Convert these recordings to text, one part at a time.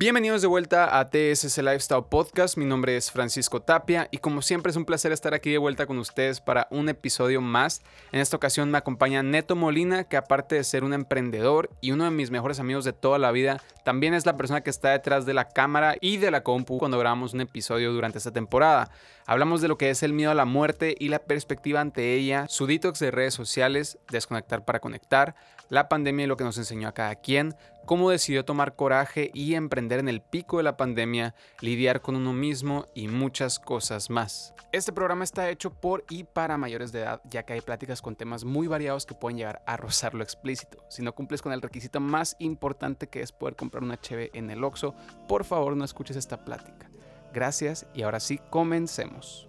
Bienvenidos de vuelta a TSS Lifestyle Podcast. Mi nombre es Francisco Tapia y como siempre es un placer estar aquí de vuelta con ustedes para un episodio más. En esta ocasión me acompaña Neto Molina, que aparte de ser un emprendedor y uno de mis mejores amigos de toda la vida, también es la persona que está detrás de la cámara y de la compu cuando grabamos un episodio durante esta temporada. Hablamos de lo que es el miedo a la muerte y la perspectiva ante ella, su detox de redes sociales, desconectar para conectar, la pandemia y lo que nos enseñó a cada quien, cómo decidió tomar coraje y emprender en el pico de la pandemia, lidiar con uno mismo y muchas cosas más. Este programa está hecho por y para mayores de edad, ya que hay pláticas con temas muy variados que pueden llegar a rozar lo explícito. Si no cumples con el requisito más importante que es poder comprar una HB en el Oxxo, por favor no escuches esta plática. Gracias y ahora sí, comencemos.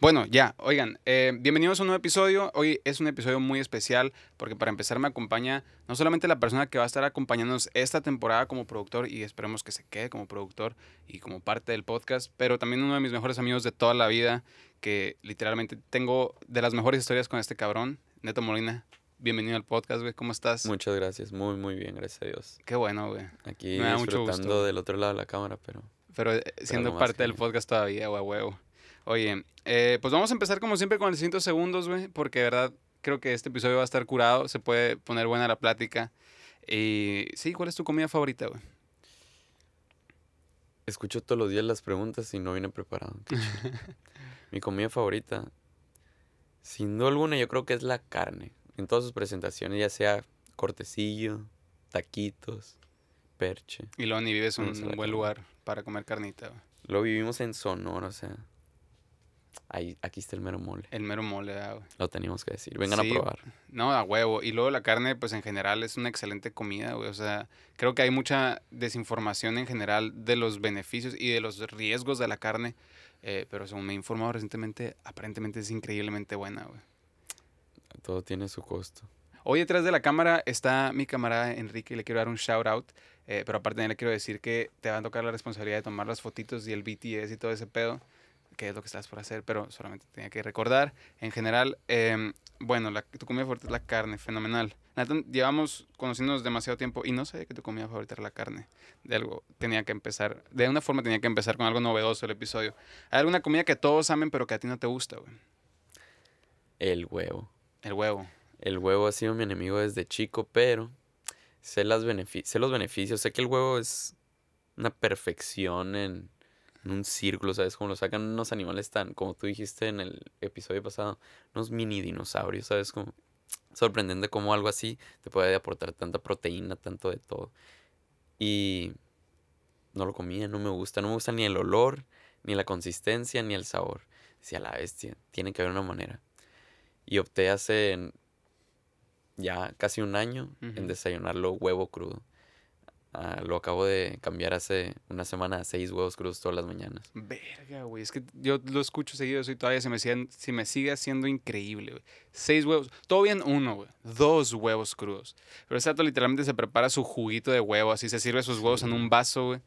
Bueno, ya, oigan, eh, bienvenidos a un nuevo episodio. Hoy es un episodio muy especial porque para empezar me acompaña no solamente la persona que va a estar acompañándonos esta temporada como productor y esperemos que se quede como productor y como parte del podcast, pero también uno de mis mejores amigos de toda la vida que literalmente tengo de las mejores historias con este cabrón, Neto Molina. Bienvenido al podcast, güey. ¿Cómo estás? Muchas gracias. Muy, muy bien. Gracias a Dios. Qué bueno, güey. Aquí me disfrutando del otro lado de la cámara, pero... Pero eh, siendo parte del podcast todavía, huevo. Oye, eh, pues vamos a empezar como siempre con el 100 segundos, güey, porque de verdad creo que este episodio va a estar curado, se puede poner buena la plática. Y sí, ¿cuál es tu comida favorita, güey? Escucho todos los días las preguntas y no vine preparado. Mi comida favorita, sin duda alguna, yo creo que es la carne. En todas sus presentaciones, ya sea cortecillo, taquitos, perche. Y lo ni vives en un buen lugar para comer carnita, güey. Lo vivimos en Sonora, o sea, Ahí, aquí está el mero mole. El mero mole, ah, güey. Lo teníamos que decir. Vengan a probar. No, a huevo. Y luego la carne, pues en general es una excelente comida, güey. O sea, creo que hay mucha desinformación en general de los beneficios y de los riesgos de la carne. Eh, pero según me he informado recientemente, aparentemente es increíblemente buena, güey. Todo tiene su costo. Hoy detrás de la cámara está mi camarada Enrique y le quiero dar un shout out. Eh, pero aparte le quiero decir que te va a tocar la responsabilidad de tomar las fotitos y el BTS y todo ese pedo qué es lo que estás por hacer, pero solamente tenía que recordar. En general, em, bueno, la, tu comida favorita es la carne, fenomenal. llevamos conociéndonos demasiado tiempo y no sé que tu comida favorita era la carne. De algo tenía que empezar, de una forma tenía que empezar con algo novedoso el episodio. ¿Hay alguna comida que todos amen pero que a ti no te gusta, güey? El huevo. El huevo. El huevo ha sido mi enemigo desde chico, pero sé, las sé los beneficios. Sé que el huevo es una perfección en un círculo, ¿sabes? Como lo sacan unos animales tan, como tú dijiste en el episodio pasado, unos mini dinosaurios, ¿sabes? Como sorprendente cómo algo así te puede aportar tanta proteína, tanto de todo. Y no lo comía, no me gusta, no me gusta ni el olor, ni la consistencia, ni el sabor. Decía la bestia, tiene que haber una manera. Y opté hace ya casi un año en desayunarlo huevo crudo. Ah, lo acabo de cambiar hace una semana a seis huevos crudos todas las mañanas. Verga, güey. Es que yo lo escucho seguido y todavía se me, sigue, me sigue haciendo increíble, güey. Seis huevos. Todo bien uno, güey. Dos huevos crudos. Pero exacto, literalmente se prepara su juguito de huevo, así se sirve sus huevos en un vaso, güey.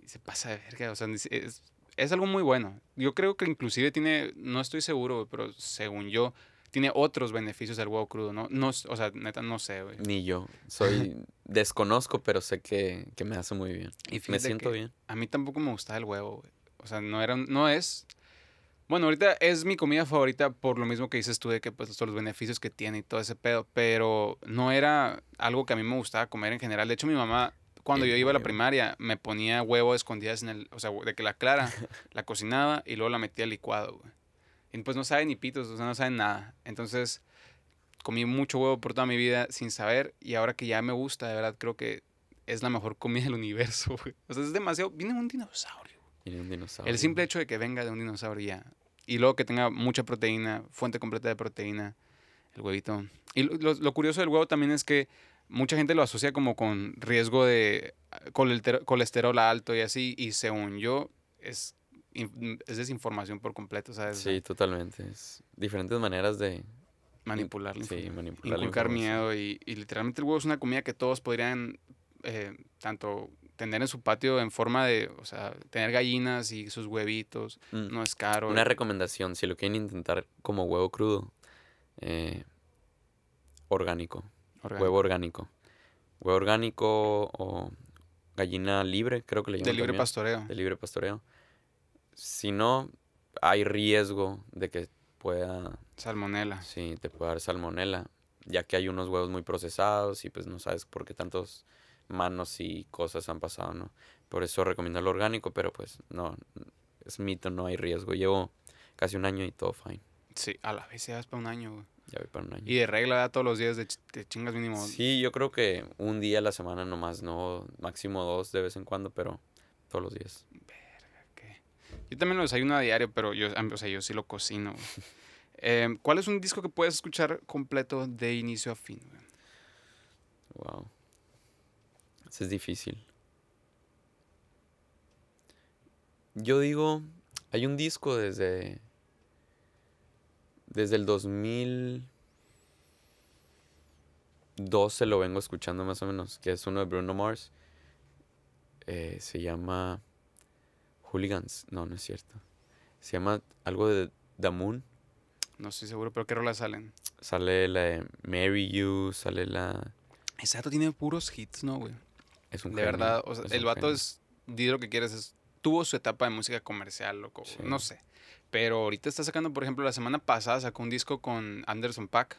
Y se pasa de verga. O sea, es, es algo muy bueno. Yo creo que inclusive tiene, no estoy seguro, güey, pero según yo, tiene otros beneficios del huevo crudo, ¿no? no o sea, neta, no sé, güey. Ni yo. Soy. desconozco, pero sé que, me hace muy bien. Y me siento bien. A mí tampoco me gustaba el huevo, güey. O sea, no era. No es. Bueno, ahorita es mi comida favorita por lo mismo que dices tú de que pues todos los beneficios que tiene y todo ese pedo, pero no era algo que a mí me gustaba comer en general. De hecho, mi mamá cuando yo iba a la primaria me ponía huevo escondidas en el, o sea, de que la clara la cocinaba y luego la metía al licuado, güey. Y pues no sabe ni pitos, o sea, no saben nada. Entonces, comí mucho huevo por toda mi vida sin saber y ahora que ya me gusta, de verdad, creo que es la mejor comida del universo, güey. O sea, es demasiado... Viene un dinosaurio. Viene un dinosaurio. El simple hecho de que venga de un dinosaurio ya. Y luego que tenga mucha proteína, fuente completa de proteína, el huevito. Y lo, lo curioso del huevo también es que mucha gente lo asocia como con riesgo de colesterol alto y así. Y según yo, es es desinformación por completo, ¿sabes? Sí, totalmente. Es diferentes maneras de manipular Sí, manipular Inculcar miedo y, literalmente el huevo es una comida que todos podrían eh, tanto tener en su patio en forma de, o sea, tener gallinas y sus huevitos, mm. no es caro. Una recomendación, si lo quieren intentar como huevo crudo, eh, orgánico. Huevo orgánico. Huevo orgánico o gallina libre, creo que le llaman. De libre también, pastoreo. De libre pastoreo. Si no, hay riesgo de que pueda, Salmonela. sí, te pueda dar salmonela, ya que hay unos huevos muy procesados y pues no sabes por qué tantos manos y cosas han pasado, ¿no? Por eso recomiendo lo orgánico, pero pues no, es mito, no hay riesgo. Llevo casi un año y todo fine. Sí, a la vez ya vas para un año, güey. Ya voy para un año. Y de regla, todos los días de, ch- de chingas mínimo. Sí, yo creo que un día a la semana nomás, no máximo dos de vez en cuando, pero todos los días. Yo también lo desayuno a diario, pero yo, o sea, yo sí lo cocino. Em, ¿Cuál es un disco que puedes escuchar completo de inicio a fin? güey? Wow. Eso es difícil. Yo digo, hay un disco desde desde el 2012 lo vengo escuchando más o menos, que es uno de Bruno Mars. Eh, se llama Hooligans, no, no es cierto. Se llama algo de The Moon. No estoy seguro, pero ¿qué rolas salen? Sale la de Marry You, sale la... Exacto, tiene puros hits, ¿no, güey? Es un De genio, verdad, o sea, es el vato genio. es, di lo que quieres, es, tuvo su etapa de música comercial, loco, Sí. no sé. Pero ahorita está sacando, por ejemplo, la semana pasada sacó un disco con Anderson Pack.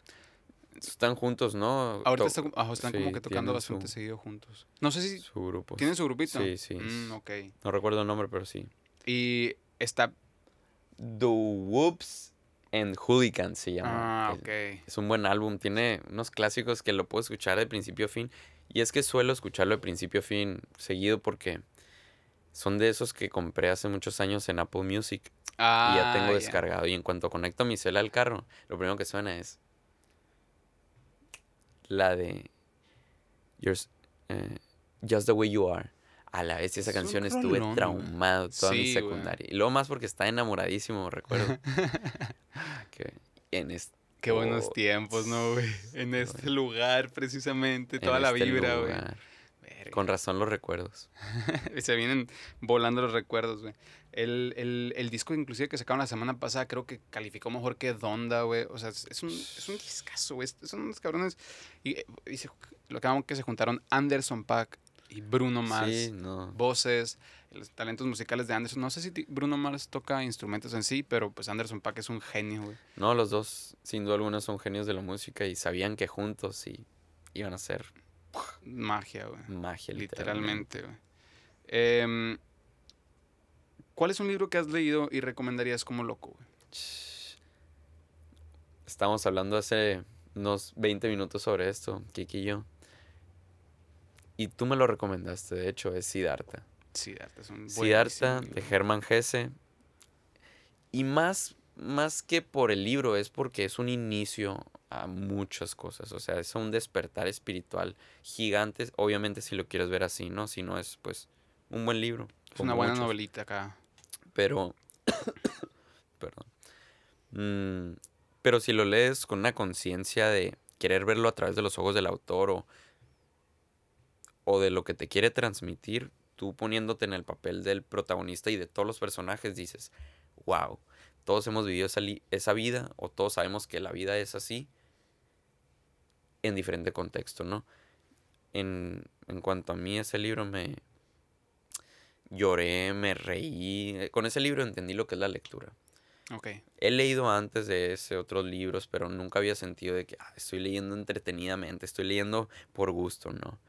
Están juntos, ¿no? Ahorita está ajá, están como que tocando bastante su- seguido juntos. No sé si Su grupo. tienen su grupito. Sí, sí. Mm, ok. No recuerdo el nombre, pero sí. Y está... The Whoops and Hooligans se llama. Ah, ok. Es un buen álbum, tiene unos clásicos que lo puedo escuchar de principio a fin. Y es que suelo escucharlo de principio a fin seguido porque son de esos que compré hace muchos años en Apple Music Ah, y ya tengo ya. descargado. Y en cuanto conecto mi cel al carro, lo primero que suena es la de Yours- eh, Just the Way You Are. A la vez esa Es canción estuve rolón, traumado toda mi Sí, secundaria. Y luego más porque está enamoradísimo, recuerdo. que en este Qué buenos tiempos, ¿no, güey? En este güey. lugar, precisamente, en toda la este vibra, güey. Con razón los recuerdos. Y se vienen volando los recuerdos, güey. El, el, el disco inclusive que sacaron la semana pasada creo que calificó mejor que Donda, güey. O sea, es, un, es un discazo, güey. Son unos cabrones. Y, eh, y se- lo que hago que se juntaron Anderson Pack y Bruno Mars. Sí, no. Voces, los talentos musicales de Anderson. No sé si Bruno Mars toca instrumentos en sí, pero pues Anderson Pack es un genio, güey. No, los dos, sin duda alguna, son genios de la música y sabían que juntos sí iban a ser Magia, güey. magia, literalmente. Literalmente, güey. Em, ¿Cuál es un libro que has leído y recomendarías como loco, güey? Estábamos hablando hace unos 20 minutos sobre esto, Kiki y yo. Y tú me lo recomendaste, de hecho, es Siddhartha. Siddhartha es un Siddhartha buenísimo de. Hermann Hesse. Y más, más que por el libro, es porque es un inicio a muchas cosas. O sea, es un despertar espiritual gigante. Obviamente, si lo quieres ver así, ¿no? Si no es, pues, un buen libro. Es una buena muchos. novelita acá. Pero. perdón. Mm, pero si lo lees con una conciencia de querer verlo a través de los ojos del autor o, o de lo que te quiere transmitir, tú poniéndote en el papel del protagonista y de todos los personajes, dices, wow, todos hemos vivido esa, esa vida o todos sabemos que la vida es así en diferente contexto, ¿no? En, en cuanto a mí, ese libro me lloré, me reí. eh, Con ese libro entendí lo que es la lectura. Ok. He leído antes de ese otros libros, pero nunca había sentido de que "Ah, estoy leyendo entretenidamente, estoy leyendo por gusto, ¿no?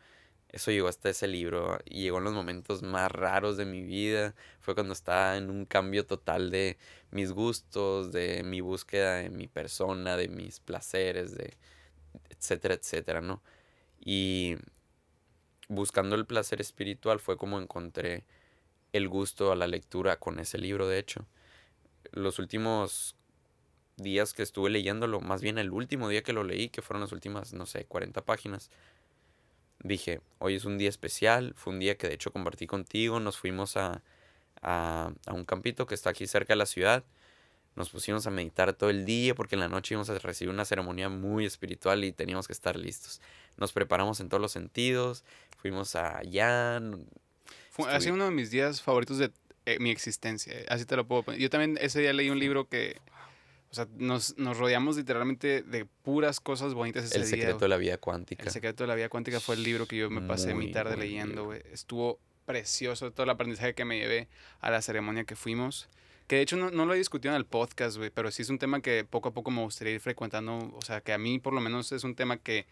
Eso llegó hasta ese libro y llegó en los momentos más raros de mi vida. Fue cuando estaba en un cambio total de mis gustos, de mi búsqueda de mi persona, de mis placeres, de etcétera, etcétera, ¿no? Y buscando el placer espiritual fue como encontré el gusto a la lectura con ese libro, de hecho. Los últimos días que estuve leyéndolo, más bien el último día que lo leí, que fueron las últimas, no sé, 40 páginas, dije, hoy es un día especial, fue un día que de hecho compartí contigo, nos fuimos a, a, a un campito que está aquí cerca de la ciudad, nos pusimos a meditar todo el día porque en la noche íbamos a recibir una ceremonia muy espiritual y teníamos que estar listos. Nos preparamos en todos los sentidos, fuimos allá, Fue, ha sido uno de mis días favoritos de eh, mi existencia. Así te lo puedo poner. Yo también ese día leí un libro que, O sea, nos, nos rodeamos literalmente de puras cosas bonitas ese El día, secreto de la vida cuántica. El secreto de la vida cuántica fue el libro que yo me pasé mi tarde leyendo, güey. Estuvo precioso todo el aprendizaje que me llevé a la ceremonia que fuimos. Que de hecho no, no lo he discutido en el podcast, güey, pero sí es un tema que poco a poco me gustaría ir frecuentando. O sea, que a mí por lo menos es un tema que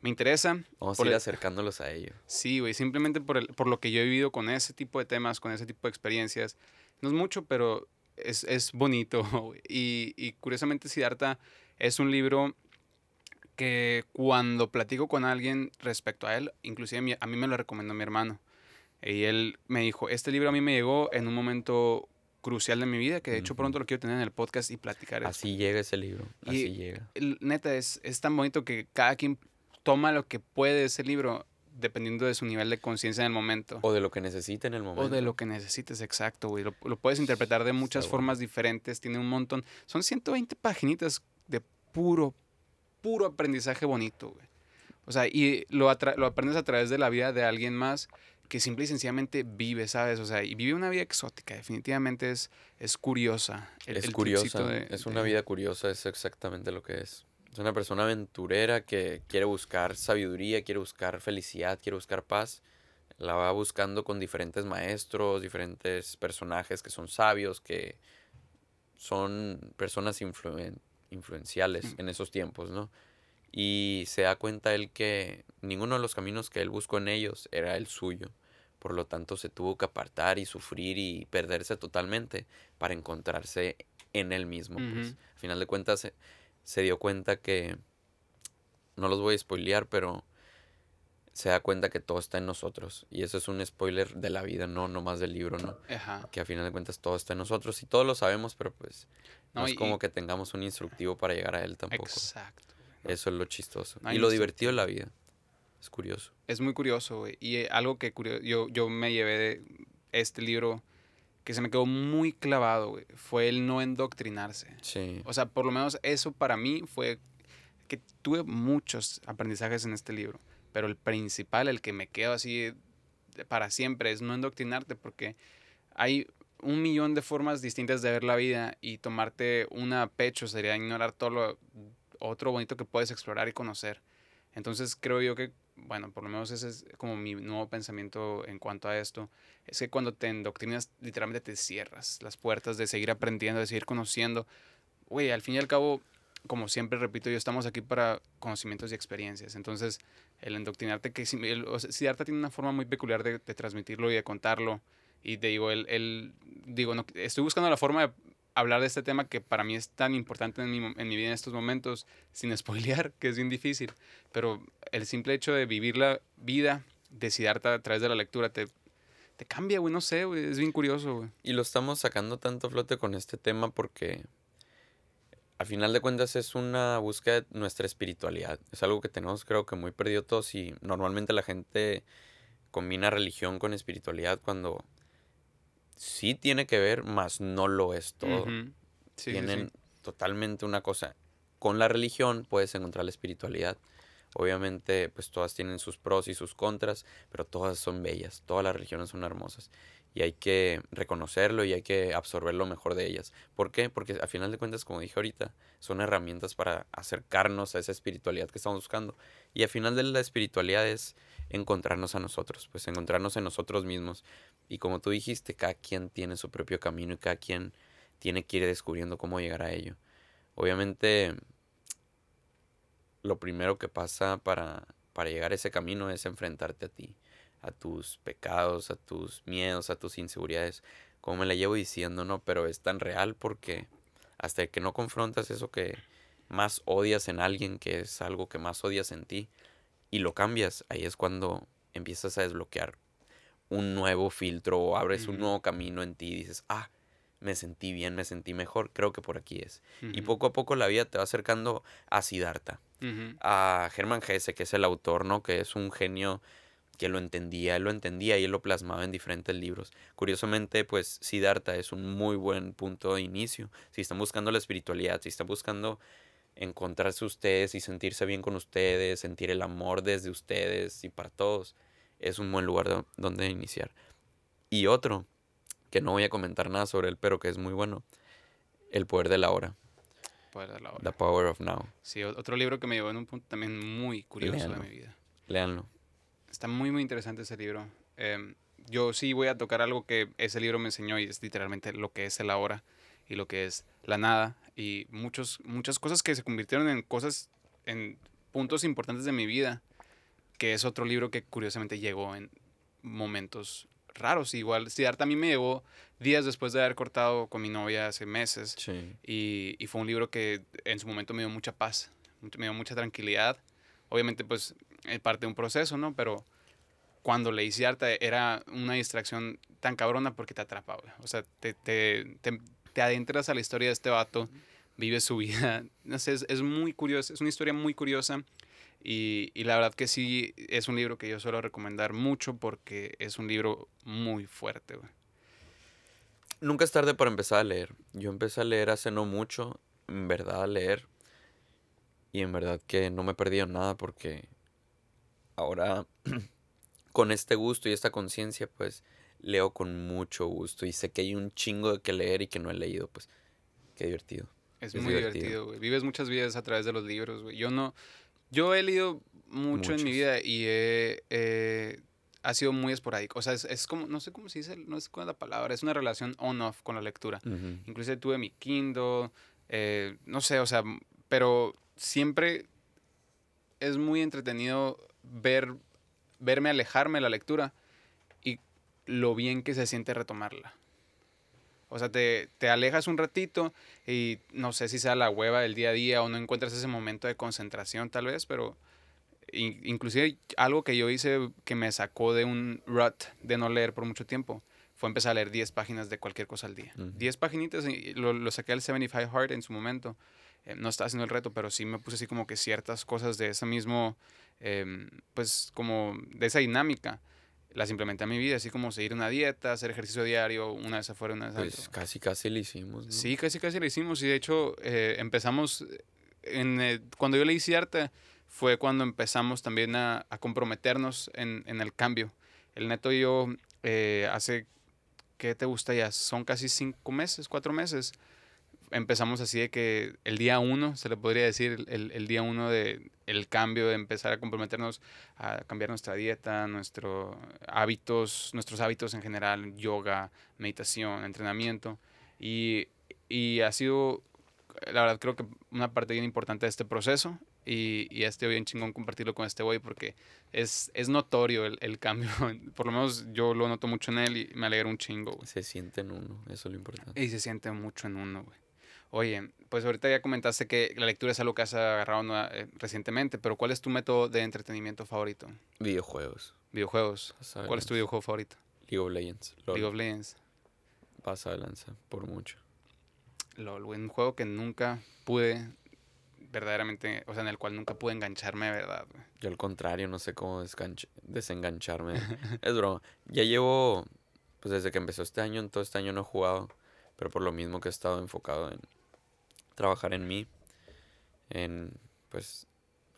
me interesa. Vamos a ir el- acercándolos a ello. Sí, güey, simplemente por, el, por lo que yo he vivido con ese tipo de temas, con ese tipo de experiencias. No es mucho, pero es, es bonito. Y, y curiosamente, Siddhartha es un libro que cuando platico con alguien respecto a él, inclusive a mí me lo recomendó mi hermano. Y él me dijo, este libro a mí me llegó en un momento crucial de mi vida, que de hecho pronto lo quiero tener en el podcast y platicar. Así llega ese libro. Y- Así llega. El- neta, es, es tan bonito que cada quien toma lo que puede de ese libro dependiendo de su nivel de conciencia en el momento. O de lo que necesite en el momento. O de lo que necesites, exacto, güey. Lo, lo puedes interpretar de muchas formas diferentes, tiene un montón. Son 120 paginitas de puro, puro aprendizaje bonito, güey. O sea, y lo, atra- lo aprendes a través de la vida de alguien más que simple y sencillamente vive, ¿sabes? O sea, y vive una vida exótica, definitivamente es, es curiosa. el- es el curiosa. de- es una de- vida curiosa, es exactamente lo que es. Es una persona aventurera que quiere buscar sabiduría, quiere buscar felicidad, quiere buscar paz. La va buscando con diferentes maestros, diferentes personajes que son sabios, que son personas influen- influenciales Mm. en esos tiempos, ¿no? Y se da cuenta él que ninguno de los caminos que él buscó en ellos era el suyo. Por lo tanto, se tuvo que apartar y sufrir y perderse totalmente para encontrarse en él mismo. Pues. Al final de cuentas, se, dio cuenta que. No los voy a spoilear, pero se da cuenta que todo está en nosotros. Y eso es un spoiler de la vida, no nomás del libro, ¿no? Ajá. Que a final de cuentas todo está en nosotros y todos lo sabemos, pero pues no, No, es y- como que tengamos un instructivo para llegar a él tampoco. Exacto. güey. Eso es lo chistoso. No y lo divertido de la vida. Es curioso. Es muy curioso, güey. Y eh, algo que curio- yo, yo me llevé de este libro que se me quedó muy clavado, güey, fue el no endoctrinarse. Sí. O sea, por lo menos eso para mí fue que tuve muchos aprendizajes en este libro, pero el principal, el que me quedo así para siempre, es no endoctrinarte porque hay un millón de formas distintas de ver la vida y tomarte una a pecho sería ignorar todo lo otro bonito que puedes explorar y conocer. Entonces creo yo que, bueno, por lo menos ese es como mi nuevo pensamiento en cuanto a esto, es que cuando te endoctrinas literalmente te cierras las puertas de seguir aprendiendo, de seguir conociendo. Güey, al fin y al cabo, como siempre repito, yo estamos aquí para conocimientos y experiencias. Entonces, el endoctrinarte, que el- o Siddhartha tiene una forma muy peculiar de, de transmitirlo y de contarlo. Y te digo, él, él- digo, no, estoy buscando la forma de hablar de este tema que para mí es tan importante en mi, vida en estos momentos, sin spoilear, que es bien difícil. Pero el simple hecho de vivir la vida de Siddhartha a través de la lectura te, te cambia, güey, no sé, güey, es bien curioso, güey. Y lo estamos sacando tanto a flote con este tema porque al final de cuentas es una búsqueda de nuestra espiritualidad. Es algo que tenemos creo que muy perdido todos y normalmente la gente combina religión con espiritualidad cuando sí tiene que ver, mas no lo es todo. Sí, Tienen sí. totalmente una cosa. Con la religión puedes encontrar la espiritualidad. Obviamente, pues todas tienen sus pros y sus contras, pero todas son bellas, todas las religiones son hermosas. Y hay que reconocerlo y hay que absorber lo mejor de ellas. ¿Por qué? Porque a final de cuentas, como dije ahorita, son herramientas para acercarnos a esa espiritualidad que estamos buscando. Y al final de la espiritualidad es encontrarnos a nosotros, pues encontrarnos en nosotros mismos. Y como tú dijiste, cada quien tiene su propio camino y cada quien tiene que ir descubriendo cómo llegar a ello. Obviamente, lo primero que pasa para, para llegar a ese camino es enfrentarte a ti, a tus pecados, a tus miedos, a tus inseguridades. Como me la llevo diciendo, ¿no? Pero es tan real porque hasta que no confrontas eso que más odias en alguien, que es algo que más odias en ti, y lo cambias, ahí es cuando empiezas a desbloquear un nuevo filtro o abres un nuevo camino en ti y dices, ah, me sentí bien, me sentí mejor, creo que por aquí es. Y poco a poco la vida te va acercando a Siddhartha, a Germán Gese, que es el autor, ¿no? Que es un genio que lo entendía, él lo entendía y él lo plasmaba en diferentes libros. Curiosamente, pues Siddhartha es un muy buen punto de inicio. Si están buscando la espiritualidad, si están buscando encontrarse ustedes y sentirse bien con ustedes, sentir el amor desde ustedes y para todos, es un buen lugar do- donde iniciar. Y otro, que no voy a comentar nada sobre él, pero que es muy bueno, El poder de la hora. Poder de la hora. The Power of Now. Sí, otro libro que me llevó en un punto también muy curioso de mi vida. Léanlo. Está muy, muy interesante ese libro. Em, yo sí voy a tocar algo que ese libro me enseñó y es literalmente lo que es el ahora y lo que es la nada y muchos, muchas cosas que se convirtieron en cosas, en puntos importantes de mi vida, que es otro libro que curiosamente llegó en momentos raros. Igual, Siddhartha a mí me llegó días después de haber cortado con mi novia hace meses Sí. y, y fue un libro que en su momento me dio mucha paz, me dio mucha tranquilidad. Obviamente, pues, es parte de un proceso, ¿no? Pero cuando leí Siddhartha era una distracción tan cabrona porque te atrapa, güey. O sea, te, te, te, te adentras a la historia de este vato, vives su vida. No sé, es, es muy curioso, es una historia muy curiosa. Y, y la verdad que sí, es un libro que yo suelo recomendar mucho porque es un libro muy fuerte. Nunca es tarde para empezar a leer. Yo empecé a leer hace no mucho, en verdad a leer. Y en verdad que no me he perdido nada porque ahora con este gusto y esta conciencia pues leo con mucho gusto y sé que hay un chingo de que leer y que no he leído, pues qué divertido. Es, Es muy divertido. güey. Vives muchas vidas a través de los libros, güey. Yo no... Yo he leído mucho en mi vida y he... eh, ha sido muy esporádico. O sea, es, es como... No sé cómo se dice, no sé cuál es la palabra. Es una relación on-off con la lectura. Ujú. Inclusive tuve mi Kindle, eh, no sé, o sea, pero siempre es muy entretenido ver, verme alejarme de la lectura lo bien que se siente retomarla. O sea, te, te alejas un ratito y no sé si sea la hueva del día a día o no encuentras ese momento de concentración tal vez, pero in- inclusive algo que yo hice que me sacó de un rut de no leer por mucho tiempo fue empezar a leer 10 páginas de cualquier cosa al día. Ujú. 10 paginitas y lo, lo saqué al 75 Hard en su momento. Eh, no estaba haciendo el reto, pero sí me puse así como que ciertas cosas de esa mismo, em, pues como de esa dinámica. Las implementé a mi vida, así como seguir una dieta, hacer ejercicio diario, una vez afuera, una vez Pues adentro. casi casi lo hicimos, ¿no? Sí, casi casi lo hicimos y de hecho eh, empezamos, en, eh, cuando yo leí Ciarte fue cuando empezamos también a, a comprometernos en, en el cambio. El neto y yo eh, hace, ¿qué te gusta ya? Son casi cinco meses, cuatro meses. Empezamos así de que el día uno, se le podría decir, el, el día uno de el cambio, de empezar a comprometernos a cambiar nuestra dieta, nuestros hábitos, nuestros hábitos en general, yoga, meditación, entrenamiento. Y, y ha sido, la verdad, creo que una parte bien importante de este proceso. Y, y este bien chingón compartirlo con este güey porque es, es notorio el, el cambio. Por lo menos yo lo noto mucho en él y me alegra un chingo, güey. Se siente en uno, eso es lo importante. Y se siente mucho en uno, güey. Oye, pues ahorita ya comentaste que la lectura es algo que has agarrado eh, recientemente, pero ¿cuál es tu método de entretenimiento favorito? Videojuegos. Videojuegos. ¿Cuál es tu videojuego favorito? League of Legends. LOL. League of Legends. Pasa de lanza, por mucho. LOL, un juego que nunca pude verdaderamente, o sea, en el cual nunca pude engancharme de verdad, güey. Yo al contrario, no sé cómo desengancharme. es broma. Ya llevo, pues desde que empezó este año, en todo este año no he jugado, pero por lo mismo que he estado enfocado en trabajar en mí, en pues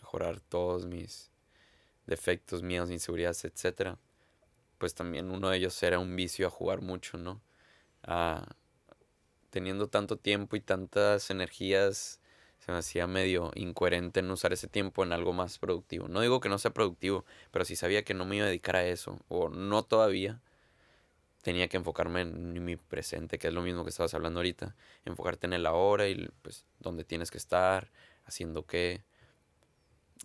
mejorar todos mis defectos, miedos, inseguridades, etcétera. Pues también uno de ellos era un vicio a jugar mucho, ¿no? A- teniendo tanto tiempo y tantas energías se me hacía medio incoherente en usar ese tiempo en algo más productivo. No digo que no sea productivo, pero si sabía que no me iba a dedicar a eso, o no todavía, tenía que enfocarme en mi presente, que es lo mismo que estabas hablando ahorita. Enfocarte en el ahora y pues dónde tienes que estar, haciendo qué.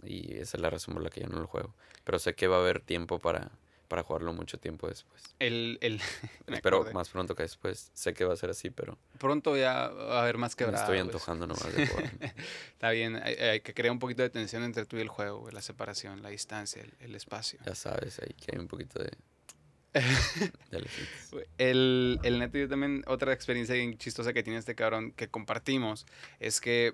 Y esa es la razón por la que ya no lo juego. Pero sé que va a haber tiempo para, para jugarlo mucho tiempo después. El, el, me Espero acordé. más pronto que después. Sé que va a ser así, pero Pronto ya va a haber más me quebradas. estoy antojando nomás de jugar. Está bien, hay, hay que crear un poquito de tensión entre tú y el juego, la separación, la distancia, el, el espacio. Ya sabes, ahí que hay un poquito de... El, el neto y yo también, otra experiencia bien chistosa que tiene este cabrón que compartimos es que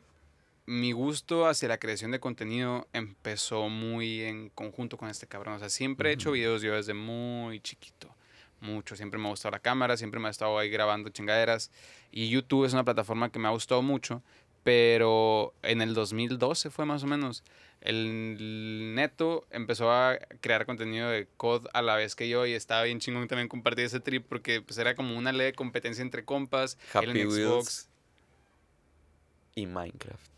mi gusto hacia la creación de contenido empezó muy en conjunto con este cabrón. O sea, siempre he hecho videos yo desde muy chiquito. Mucho. Siempre me ha gustado la cámara, siempre me ha estado ahí grabando chingaderas. Y YouTube es una plataforma que me ha gustado mucho. Pero en el 2012 fue más o menos. El neto empezó a crear contenido de COD a la vez que yo y estaba bien chingón también compartir ese trip porque pues era como una leve competencia entre compas. él Happy en Xbox. y Minecraft.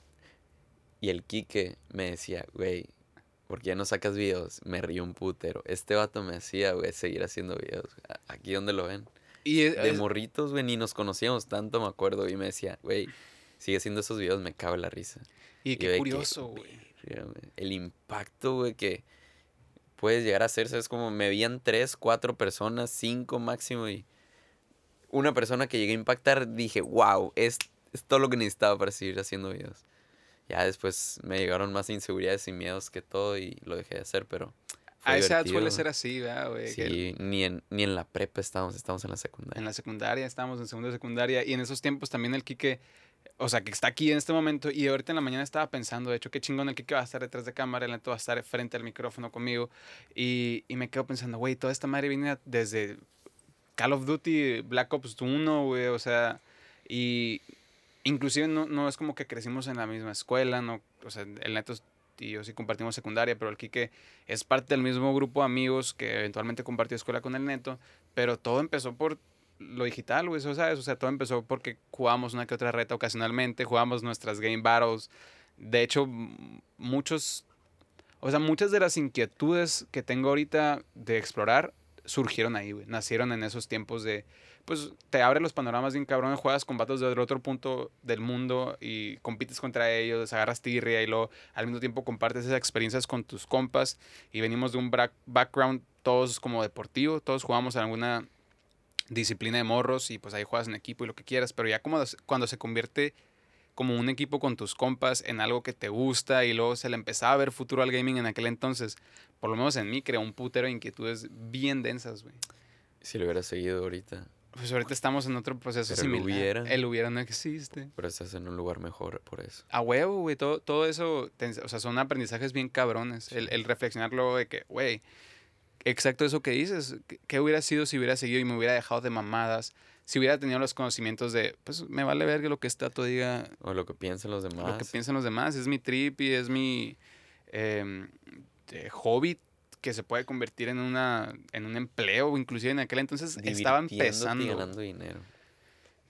Y el Quique me decía, güey, ¿por qué ya no sacas videos? Me río un putero. Este vato me hacía, güey, seguir haciendo videos. Aquí donde lo ven. Y es- De es- morritos, güey, ni nos conocíamos tanto, me acuerdo. Y me decía, güey, sigue haciendo esos videos, me cago en la risa. y yo qué curioso, güey. El impacto, güey, que puedes llegar a hacer, ¿sabes? Como me veían tres, cuatro personas, cinco máximo. Y una persona que llegué a impactar, dije, wow, es, es todo lo que necesitaba para seguir haciendo videos. Ya después me llegaron más inseguridades y miedos que todo y lo dejé de hacer, pero. A esa edad suele ser así, ¿verdad, güey? Que Sí, ni en, ni en la prepa estábamos, estábamos en la secundaria. En la secundaria, estábamos en segundo de secundaria. Y en esos tiempos también el Quique, o sea, que está aquí en este momento. Y ahorita en la mañana estaba pensando, de hecho, qué chingón el Quique va a estar detrás de cámara, el neto va a estar frente al micrófono conmigo. Y, y me quedo pensando, güey, toda esta madre viene desde Call of Duty, Black Ops 1, güey, o sea, y inclusive no, no es como que crecimos en la misma escuela, no, o sea, el neto y yo sí compartimos secundaria, pero el Quique es parte del mismo grupo de amigos que eventualmente compartió escuela con el neto, pero todo empezó por lo digital, güey, eso sabes, o sea, todo empezó porque jugamos una que otra reta ocasionalmente, jugamos nuestras game battles, de hecho, muchos, o sea, muchas de las inquietudes que tengo ahorita de explorar surgieron ahí, güey. Nacieron en esos tiempos de, pues, te abre los panoramas bien cabrón, juegas con vatos del otro punto del mundo y compites contra ellos, agarras tirria y luego al mismo tiempo compartes esas experiencias con tus compas y venimos de un background todos como deportivo, todos jugamos en alguna disciplina de morros y pues ahí juegas en equipo y lo que quieras, pero ya como cuando se convierte como un equipo con tus compas en algo que te gusta y luego se le empezaba a ver futuro al gaming en aquel entonces, por lo menos en mí creó un putero de inquietudes bien densas, güey. Si lo hubiera seguido ahorita, Pues ahorita estamos en otro proceso Pero el similar. hubiera. El hubiera no existe. pero estás en un lugar mejor por eso. A huevo, güey. Todo, todo eso, o sea, son aprendizajes bien cabrones. El, el reflexionar luego de que, güey, exacto eso que dices. ¿Qué, hubiera sido si hubiera seguido y me hubiera dejado de mamadas? Si hubiera tenido los conocimientos de, pues me vale ver que lo que está todo diga, O lo que piensan los demás. lo que piensan los demás. Es mi trip y es mi em, eh, hobby que se puede convertir en una en un empleo. Inclusive en aquel entonces estaba Divirtiéndote y empezando. ganando dinero.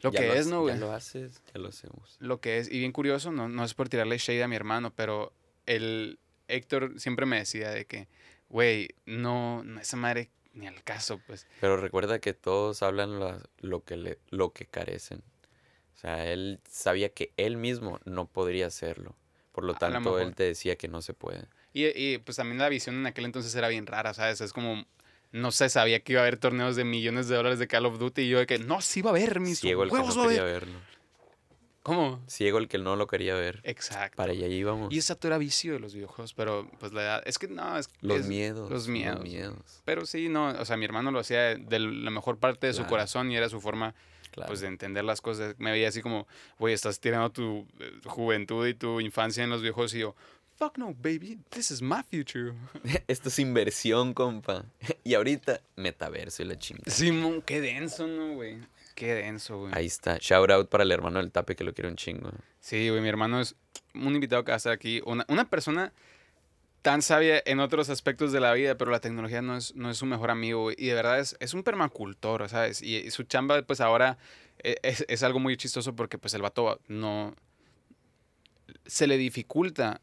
Lo Ya que lo es, ¿no, güey? Ya lo haces, ya lo hacemos. lo que es, y bien curioso, no, no es por tirarle shade a mi hermano, pero el Héctor siempre me decía de que, güey, no, no, esa madre ni al caso, pues. Pero recuerda que todos hablan la- lo, que le, lo que carecen. O sea, él sabía que él mismo no podría hacerlo. Por lo lo tanto, él te decía que no se puede. Y, y, pues también la visión en aquel entonces era bien rara, ¿sabes? Es como, no se sabía que iba a haber torneos de millones de dólares de Call of Duty y yo de que, no, sí va a haber, mis Ciego el que huevos no quería haber. verlo. ¿Cómo? Ciego el que no lo quería ver. Exacto. Para allá íbamos. Y exacto era vicio de los videojuegos, pero pues la edad, es que no, es Los es- miedos. los miedos. Los miedos. Pero sí, no, o sea, mi hermano lo hacía de, de la mejor parte de su corazón y era su forma Claro. pues de entender las cosas. Me veía así como, güey, estás tirando tu eh, juventud y tu infancia en los videojuegos y yo, fuck no, baby, this is my future. Esto es inversión, compa. Y ahorita, metaverso y la chingada. Simón, qué denso, ¿no, güey? Qué denso, güey. Ahí está. Shout out para el hermano del tape que lo quiero un chingo. Sí, güey, mi hermano es un invitado que va a estar aquí. Una, una persona tan sabia en otros aspectos de la vida, pero la tecnología no es, no es su mejor amigo, güey. Y de verdad es, es un permacultor, ¿sabes? Y, y su chamba, pues ahora eh, es, es algo muy chistoso porque, pues, el vato no... Se le dificulta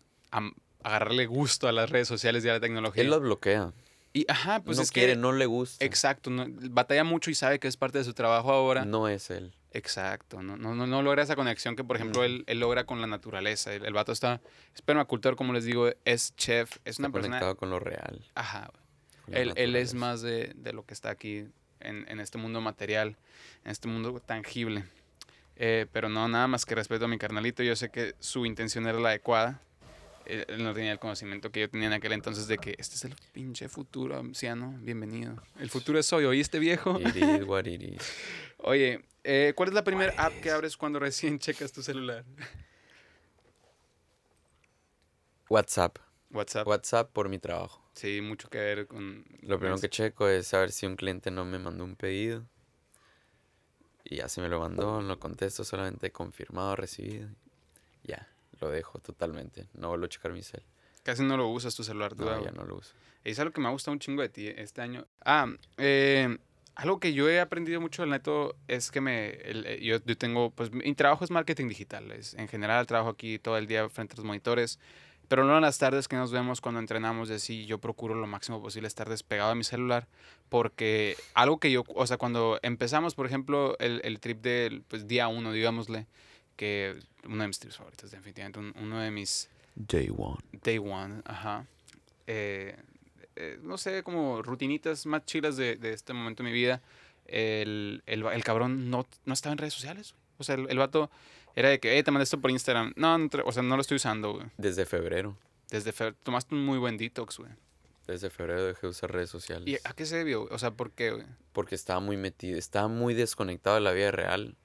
agarrarle gusto a las redes sociales y a la tecnología. Él lo bloquea. Y, ajá, pues no es quiere, que... no le gusta. Exacto, no- batalla mucho y sabe que es parte de su trabajo ahora. No es él. Exacto, no, no, no, logra esa conexión que, por ejemplo, él, él logra con la naturaleza. El, el vato está, es permacultor, como les digo, es chef, es Está una persona... conectado con lo real. Ajá, él, él es más de, de lo que está aquí en, en este mundo material, en este mundo tangible. Eh, pero no, nada más que respeto a mi carnalito, yo sé que su intención era la adecuada. Él, él no tenía el conocimiento que yo tenía en aquel entonces de que este es el pinche futuro, anciano, bienvenido. El futuro es hoy, ¿oíste viejo? It is what it is. Oye, eh, ¿cuál es la primera app que abres cuando recién checas tu celular? WhatsApp. WhatsApp. WhatsApp por mi trabajo. Sí, mucho que ver con... Lo primero que checo es saber si un cliente no me mandó un pedido. Y ya si me lo mandó, lo contesto solamente confirmado, recibido. Ya, lo dejo totalmente. No vuelvo a checar mi cel. Casi no lo usas tu celular, tú, No, ya no lo uso. Es algo que me ha gustado un chingo de ti este año. Ah, eh, algo que yo he aprendido mucho del neto es que me, el- eh, yo, yo tengo, pues mi trabajo es marketing digital. Es, en general trabajo aquí todo el día frente a los monitores. Pero luego en las tardes que nos vemos cuando entrenamos así, yo procuro lo máximo posible estar despegado de mi celular. Porque algo que yo, o sea, cuando empezamos, por ejemplo, el, el trip del pues, día uno, digámosle, que uno de mis trips favoritos, definitivamente, un- uno de mis Day one. Day One, ajá. Eh, eh, no sé, como rutinitas más chilas de, de este momento de mi vida. El, el, el cabrón no, no estaba en redes sociales. O sea, el, el vato era de que, hey, te mandé esto por Instagram. No, no o sea, no lo estoy usando, güey. Desde febrero. Desde fe- tomaste un muy buen detox, güey. Desde febrero dejé de usar redes sociales. ¿Y a qué se debió? O sea, ¿por qué, güey? Porque estaba muy metido, estaba muy desconectado de la vida real.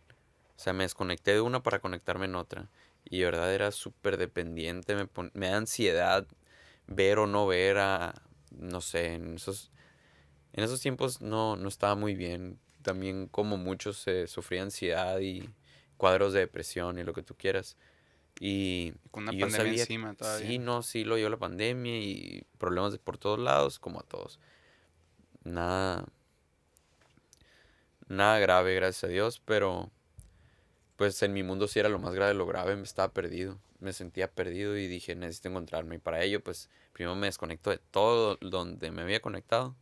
O sea, me desconecté de una para conectarme en otra. Y de verdad era súper dependiente, me, pon- me da ansiedad ver o no ver a, no sé, en esos, en esos tiempos no, no estaba muy bien. También como muchos se sufría ansiedad y cuadros de depresión y lo que tú quieras. Y, Con una y pandemia sabía- encima todavía. Sí, no, sí lo dio la pandemia y problemas de por todos lados, como a todos. Nada. Nada grave, gracias a Dios, pero pues en mi mundo sí era lo más grave lo grave, me estaba perdido. Me sentía perdido y dije, necesito encontrarme. Y para ello, pues primero me desconecto de todo donde me había conectado.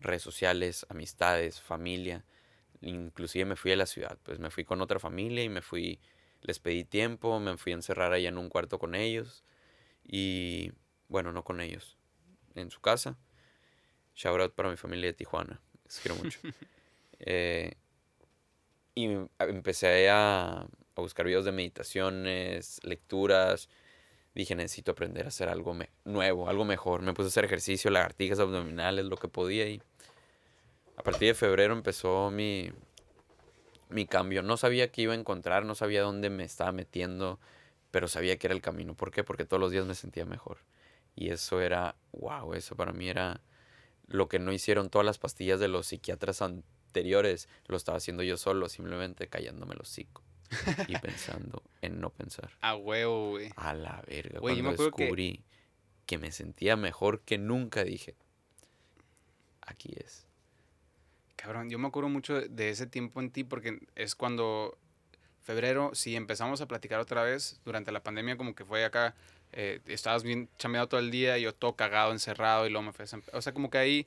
Redes sociales, amistades, familia. Inclusive me fui a la ciudad. Pues me fui con otra familia y me fui, les pedí tiempo, me fui a encerrar allá en un cuarto con ellos. Y bueno, no con ellos, en su casa. Shout out para mi familia de Tijuana, les quiero mucho. Eh, y em- empecé a, a buscar videos de meditaciones, lecturas. Dije, necesito aprender a hacer algo nuevo, algo mejor. Me puse a hacer ejercicio, lagartijas abdominales, lo que podía. Y a partir de febrero empezó mi, mi cambio. No sabía qué iba a encontrar, no sabía dónde me estaba metiendo, pero sabía que era el camino. ¿Por qué? Porque todos los días me sentía mejor. Y eso era, wow, eso para mí era lo que no hicieron todas las pastillas de los psiquiatras anteriores, lo estaba haciendo yo solo, simplemente callándome los hocico y pensando en no pensar. A huevo, güey. A la verga, Güey, yo me cuando que- descubrí que... me sentía mejor que nunca, dije, aquí es. Cabrón, yo me acuerdo mucho de- ese tiempo en ti porque es cuando febrero, si empezamos a platicar otra vez durante la pandemia, como que fue acá, eh, estabas bien chameado todo el día, y yo todo cagado, encerrado y luego me San- O sea, como que ahí,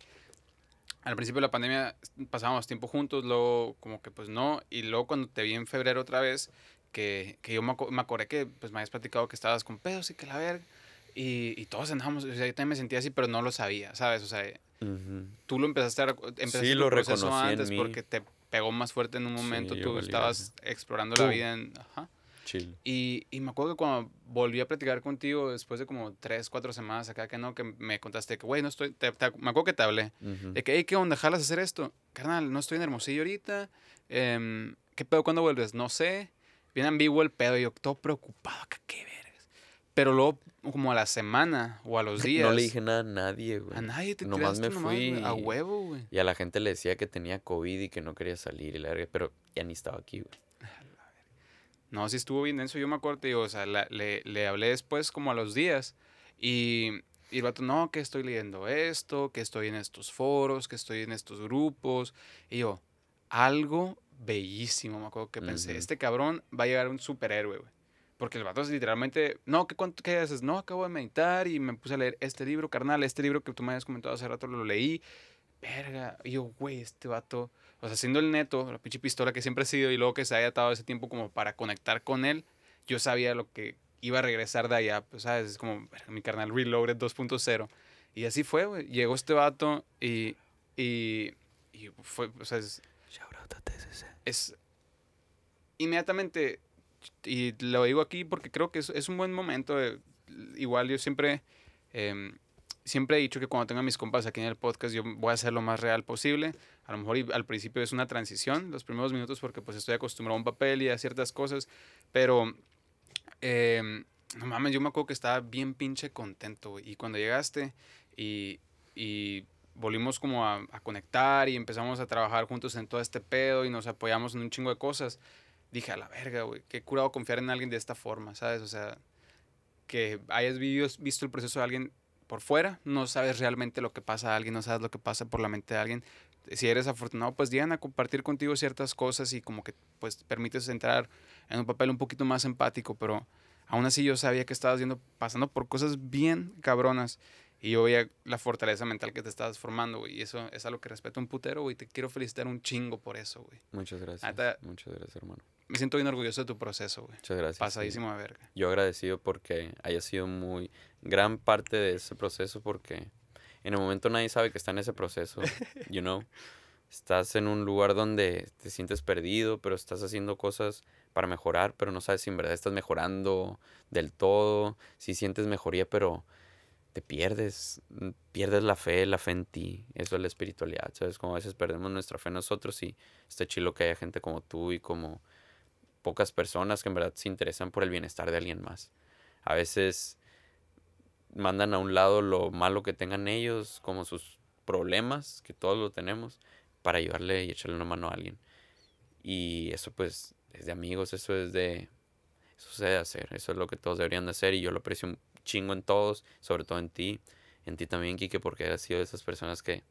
al principio de la pandemia pasábamos tiempo juntos, luego como que pues no, y luego cuando te vi en febrero otra vez, que, que yo me, me acordé que pues me habías platicado que estabas con pedos y que la verga. Y, y todos andábamos, o sea, yo también me sentía así, pero no lo sabía, ¿sabes? O sea, tú lo empezaste a, empezaste Sí, lo reconocí en antes mí. porque te pegó más fuerte en un Sí, momento, yo tú estabas explorando la vida en... Ajá. Chill. Y, y me acuerdo que cuando volví a platicar contigo después de como tres, cuatro semanas acá, que no, que me contaste que, güey, no estoy, te- te- me acuerdo que te hablé, de que, hey, ¿qué onda? ¿Jalas hacer esto? Carnal, no estoy en Hermosillo ahorita, em, ¿qué pedo? ¿Cuándo vuelves? No sé, bien ambiguo el pedo, y yo todo preocupado, que qué vergas. Pero luego, como a la semana o a los días, No le dije nada a nadie, güey. a nadie te Nomás me nomás, güey, a fui- huevo, güey. Y a la gente le decía que tenía COVID y que no quería salir y la verga, pero ya ni estaba aquí, güey. No, sí estuvo bien denso. Yo me acuerdo, te digo, o sea, la- le, le hablé después como a los días. Y, y el vato, no, que estoy leyendo esto, que estoy en estos foros, que estoy en estos grupos. Y yo, algo bellísimo, me acuerdo que pensé, este cabrón va a llegar a un superhéroe, güey. Porque el vato es literalmente, no, ¿qué, cuánto, ¿qué haces? No, acabo de meditar y me puse a leer este libro, carnal, este libro que tú me habías comentado hace rato, lo leí. Verga. Y yo, güey, este vato, o sea, siendo el neto, la pinche pistola que siempre ha sido y luego que se haya atado ese tiempo como para conectar con él, yo sabía lo que iba a regresar de allá, pues, ¿sabes? Es como, mi carnal Reloaded 2.0. Y así fue, güey. Llegó este vato y, y, y fue, o sea, es, es inmediatamente, y lo digo aquí porque creo que es, es un buen momento. de- igual yo siempre, em, siempre he dicho que cuando tenga mis compas aquí en el podcast, yo voy a hacer lo más real posible. A lo mejor al principio es una transición, los primeros minutos, porque pues estoy acostumbrado a un papel y a ciertas cosas, pero em, no mames, yo me acuerdo que estaba bien pinche contento. Y cuando llegaste y, y volvimos como a, a conectar y empezamos a trabajar juntos en todo este pedo y nos apoyamos en un chingo de cosas, dije, a la verga, güey, qué curado confiar en alguien de esta forma, ¿sabes? O sea, que hayas vivido- visto el proceso de alguien por fuera, no sabes realmente lo que pasa a alguien, no sabes lo que pasa por la mente de alguien, si eres afortunado, pues llegan a compartir contigo ciertas cosas y como que pues permites entrar en un papel un poquito más empático, pero aún así yo sabía que estabas yendo, pasando por cosas bien cabronas y yo veía la fortaleza mental que te estabas formando, güey. Y eso es algo que respeto un putero, güey. Te quiero felicitar un chingo por eso, güey. Muchas gracias. Muchas gracias, hermano. Me siento bien orgulloso de tu proceso, güey. Muchas gracias. Pasadísimo a verga. Yo agradecido porque haya sido muy gran parte de ese proceso porque en el momento nadie sabe que está en ese proceso, you know. Estás en un lugar donde te sientes perdido, pero estás haciendo cosas para mejorar, pero no sabes si en verdad estás mejorando del todo, si sientes mejoría, pero te pierdes, pierdes la fe, la fe en ti, eso es la espiritualidad, ¿sabes? Como a veces perdemos nuestra fe en nosotros y está chilo que haya gente como tú y como pocas personas que en verdad se interesan por el bienestar de alguien más. A veces mandan a un lado lo malo que tengan ellos, como sus problemas, que todos lo tenemos, para ayudarle y echarle una mano a alguien. Y eso pues es de amigos, eso es de... Eso se debe hacer, eso es lo que todos deberían de hacer y yo lo aprecio chingo en todos, sobre todo en ti, en ti también, Kike, porque has sido de esas personas que,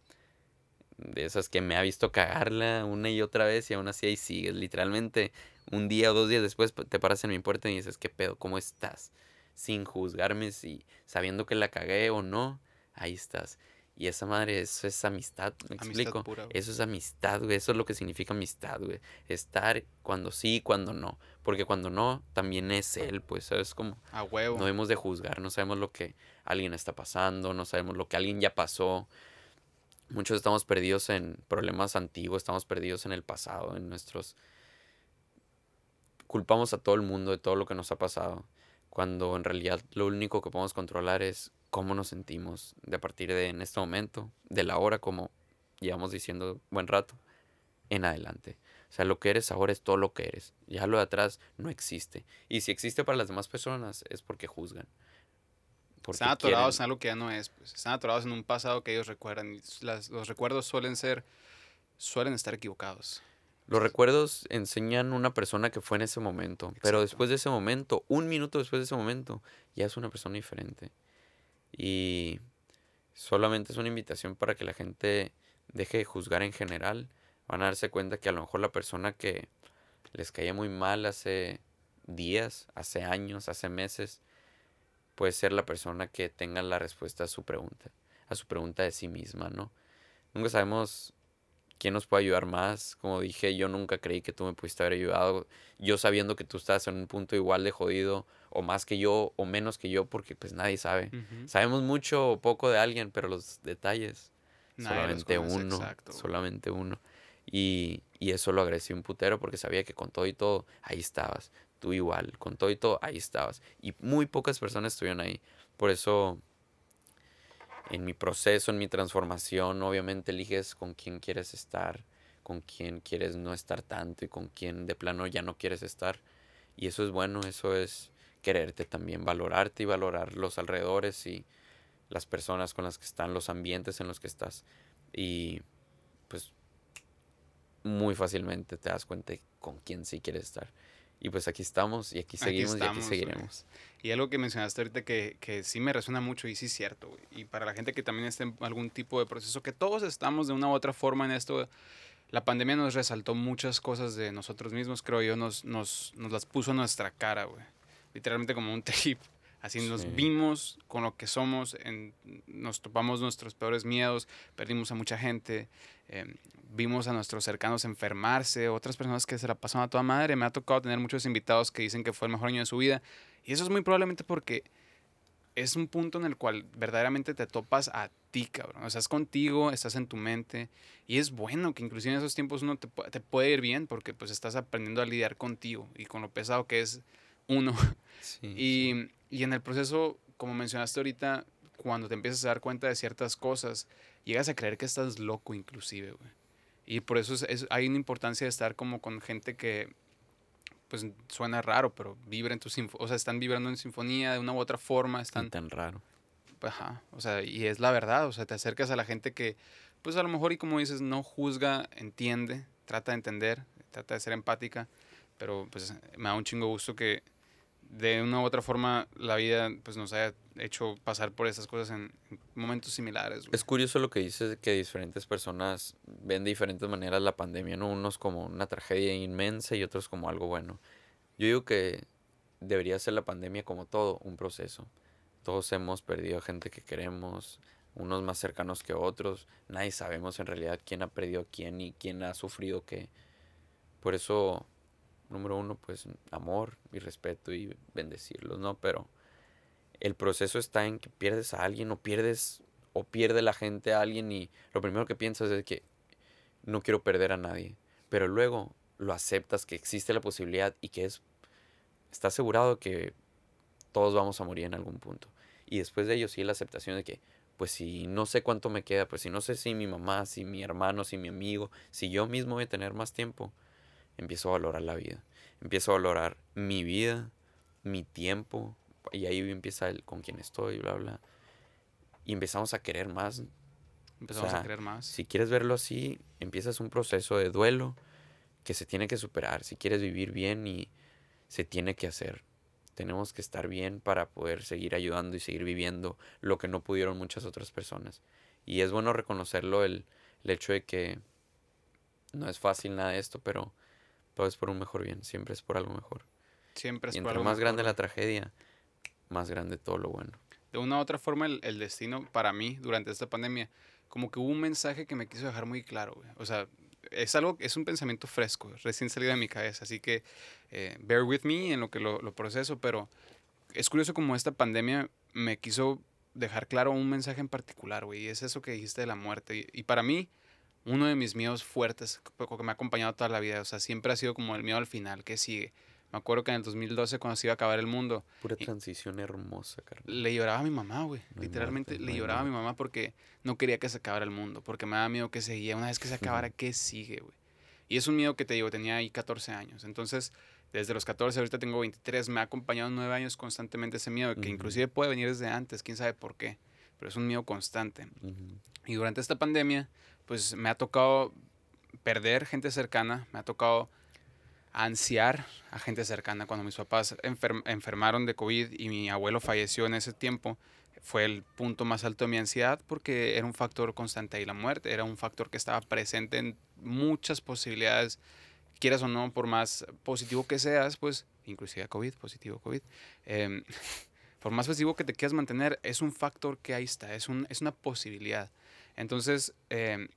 de esas que me ha visto cagarla una y otra vez y aún así ahí sigues, literalmente un día o dos días después te paras en mi puerta y dices, ¿qué pedo? ¿Cómo estás? Sin juzgarme si sabiendo que la cagué o no, ahí estás. Y esa madre, eso es amistad, ¿me explico? eso es amistad, güey. Eso es lo que significa amistad, güey. Estar cuando sí, cuando no. Porque cuando no, también es él, pues, ¿sabes? Como... A huevo. No debemos de juzgar, no sabemos lo que alguien está pasando, no sabemos lo que alguien ya pasó. Muchos estamos perdidos en problemas antiguos, estamos perdidos en el pasado, en nuestros... Culpamos a todo el mundo de todo lo que nos ha pasado, cuando en realidad lo único que podemos controlar es cómo nos sentimos de a partir de en este momento, de la hora, como llevamos diciendo buen rato, en adelante. O sea, lo que eres ahora es todo lo que eres. Ya lo de atrás no existe. Y si existe para las demás personas es porque juzgan. Porque están atorados en algo que ya no es. Pues. Están atorados en un pasado que ellos recuerdan. Y los recuerdos suelen ser, suelen estar equivocados. Los recuerdos enseñan una persona que fue en ese momento. Pero después de ese momento, un minuto después de ese momento, ya es una persona diferente. Y solamente es una invitación para que la gente deje de juzgar en general. Van a darse cuenta que a lo mejor la persona que les caía muy mal hace días, hace años, hace meses, puede ser la persona que tenga la respuesta a su pregunta, a su pregunta de sí misma, ¿no? Nunca sabemos quién nos puede ayudar más. Como dije, yo nunca creí que tú me pudiste haber ayudado. Yo sabiendo que tú estás en un punto igual de jodido, o más que yo, o menos que yo, porque pues nadie sabe. Sabemos mucho o poco de alguien, pero los detalles, solamente uno. Solamente uno. Y, y eso lo agradecí un putero porque sabía que con todo y todo, ahí estabas. Tú igual, con todo y todo, ahí estabas. Y muy pocas personas estuvieron ahí. Por eso en mi proceso, en mi transformación, obviamente eliges con quién quieres estar, con quién quieres no estar tanto y con quién de plano ya no quieres estar. Y eso es bueno, eso es quererte también, valorarte y valorar los alrededores y las personas con las que están, los ambientes en los que estás. Y pues muy fácilmente te das cuenta con quién sí quieres estar. Y pues aquí estamos y aquí seguimos y aquí seguiremos. Y algo que mencionaste ahorita que, que sí me resuena mucho y sí es cierto, Y para la gente que también está en algún tipo de proceso, que todos estamos de una u otra forma en esto, la pandemia nos resaltó muchas cosas de nosotros mismos, creo yo, nos, nos, nos las puso en nuestra cara, güey. Literalmente como un trip. Así nos vimos con lo que somos, en, nos topamos nuestros peores miedos, perdimos a mucha gente, em, vimos a nuestros cercanos enfermarse, otras personas que se la pasaron a toda madre. Me ha tocado tener muchos invitados que dicen que fue el mejor año de su vida. Y eso es muy probablemente porque es un punto en el cual verdaderamente te topas a ti, cabrón. O sea, estás contigo, estás en tu mente. Y es bueno que inclusive en esos tiempos uno te, te puede ir bien porque pues estás aprendiendo a lidiar contigo y con lo pesado que es uno. y, y en el proceso, como mencionaste ahorita, cuando te empiezas a dar cuenta de ciertas cosas, llegas a creer que estás loco inclusive, güey. Y por eso es, hay una importancia de estar como con gente que, pues suena raro, pero vibra en tu o sea, están vibrando en sinfonía de una u otra forma, están... tan raro. Ajá, o sea, y es la verdad, o sea, te acercas a la gente que, pues a lo mejor y como dices, no juzga, entiende, trata de entender, trata de ser empática, pero pues me da un chingo gusto que de una u otra forma la vida pues nos haya hecho pasar por esas cosas en, momentos similares. Es curioso lo que dices que diferentes personas ven de diferentes maneras la pandemia, ¿no? Unos como una tragedia inmensa y otros como algo bueno. Yo digo que debería ser la pandemia como todo, un proceso. Todos hemos perdido gente que queremos, unos más cercanos que otros. Nadie sabemos en realidad quién ha perdido a quién y quién ha sufrido qué. Por eso número uno, pues amor y respeto y bendecirlos, ¿no? Pero el proceso está en que pierdes a alguien o pierdes o pierde la gente a alguien y lo primero que piensas es que no quiero perder a nadie. Pero luego lo aceptas que existe la posibilidad y que es está asegurado que todos vamos a morir en algún punto. Y después de ello sí la aceptación de que pues si no sé cuánto me queda, pues si no sé si mi mamá, si mi hermano, si mi amigo, si yo mismo voy a tener más tiempo, empiezo a valorar la vida. Empiezo a valorar mi vida, mi tiempo, y ahí empieza el con quién estoy, bla, bla. Y empezamos a querer más. Empezamos a querer más. Si quieres verlo así, empiezas un proceso de duelo que se tiene que superar. Si quieres vivir bien y se tiene que hacer. Tenemos que estar bien para poder seguir ayudando y seguir viviendo lo que no pudieron muchas otras personas. Y es bueno reconocerlo el, el hecho de que no es fácil nada de esto, pero todo es por un mejor bien, siempre es por algo mejor. Siempre es y por algo más grande la tragedia, más grande todo lo bueno. De una u otra forma, el, el, destino para mí durante esta pandemia, como que hubo un mensaje que me quiso dejar muy claro, güey. O sea, es algo, es un pensamiento fresco, recién salido de mi cabeza, así que eh, bear with me en lo que lo, lo proceso, pero es curioso como esta pandemia me quiso dejar claro un mensaje en particular, güey, y es eso que dijiste de la muerte. Y, y para mí, uno de mis miedos fuertes que me ha acompañado toda la vida. O sea, siempre ha sido como el miedo al final, que sigue. Me acuerdo que en el 2012, cuando se iba a acabar el mundo. Pura transición hermosa, carnal. Le lloraba a mi mamá, güey. Literalmente le lloraba a mi mamá porque no quería que se acabara el mundo. Porque me daba miedo que seguía. Una vez que se acabara, ¿qué sigue, güey? Y es un miedo que te digo, tenía ahí 14 años. Entonces, desde los 14, ahorita tengo 23, me ha acompañado nueve años constantemente ese miedo, que inclusive puede venir desde antes, quién sabe por qué. Pero es un miedo constante. Y durante esta pandemia, pues me ha tocado perder gente cercana, me ha tocado ansiar a gente cercana. Cuando mis papás enfermaron de COVID y mi abuelo falleció en ese tiempo, fue el punto más alto de mi ansiedad porque era un factor constante ahí la muerte, era un factor que estaba presente en muchas posibilidades, quieras o no, por más positivo que seas, pues inclusive COVID, positivo COVID, em, por más positivo que te quieras mantener, es un factor que ahí está, es, un, es una posibilidad. Entonces, eh,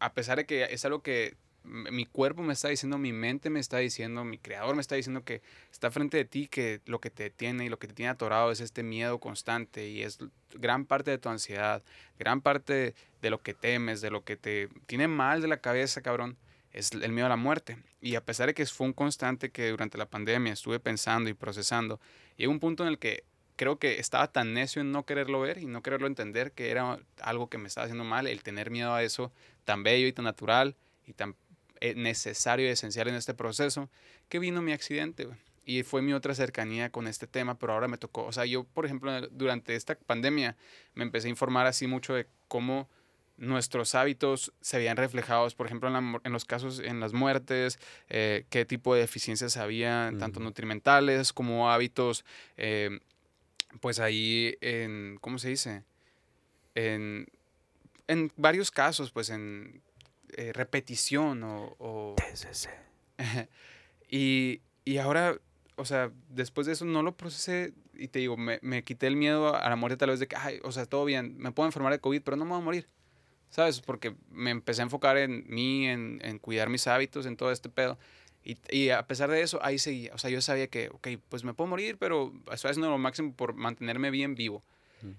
a pesar de que es algo que mi cuerpo me está diciendo, mi mente me está diciendo, mi creador me está diciendo que está frente de ti, que lo que te tiene y lo que te tiene atorado es este miedo constante y es gran parte de tu ansiedad, gran parte de lo que temes, de lo que te tiene mal de la cabeza, cabrón, es el miedo a la muerte. Y a pesar de que fue un constante que durante la pandemia estuve pensando y procesando, llegó un punto en el que creo que estaba tan necio en no quererlo ver y no quererlo entender que era algo que me estaba haciendo mal, el tener miedo a eso tan bello y tan natural y tan eh, necesario y esencial en este proceso, que vino mi accidente. Y fue mi otra cercanía con este tema, pero ahora me tocó, o sea, yo, por ejemplo, durante esta pandemia me empecé a informar así mucho de cómo nuestros hábitos se veían reflejados, por ejemplo, en, los casos, en las muertes, eh, qué tipo de deficiencias había, tanto nutrimentales como hábitos eh, pues ahí en, ¿cómo se dice? En, en varios casos, pues en eh, repetición o... o y, y ahora, o sea, después de eso no lo procesé y te digo, me, me, quité el miedo a la muerte tal vez de que, ay, o sea, todo bien, me puedo enfermar de COVID, pero no me voy a morir. ¿Sabes? Porque me empecé a enfocar en mí, en, en cuidar mis hábitos, en todo este pedo. Y, y, a pesar de eso, ahí seguía. O sea, yo sabía que, ok, pues me puedo morir, pero estoy haciendo lo máximo por mantenerme bien vivo.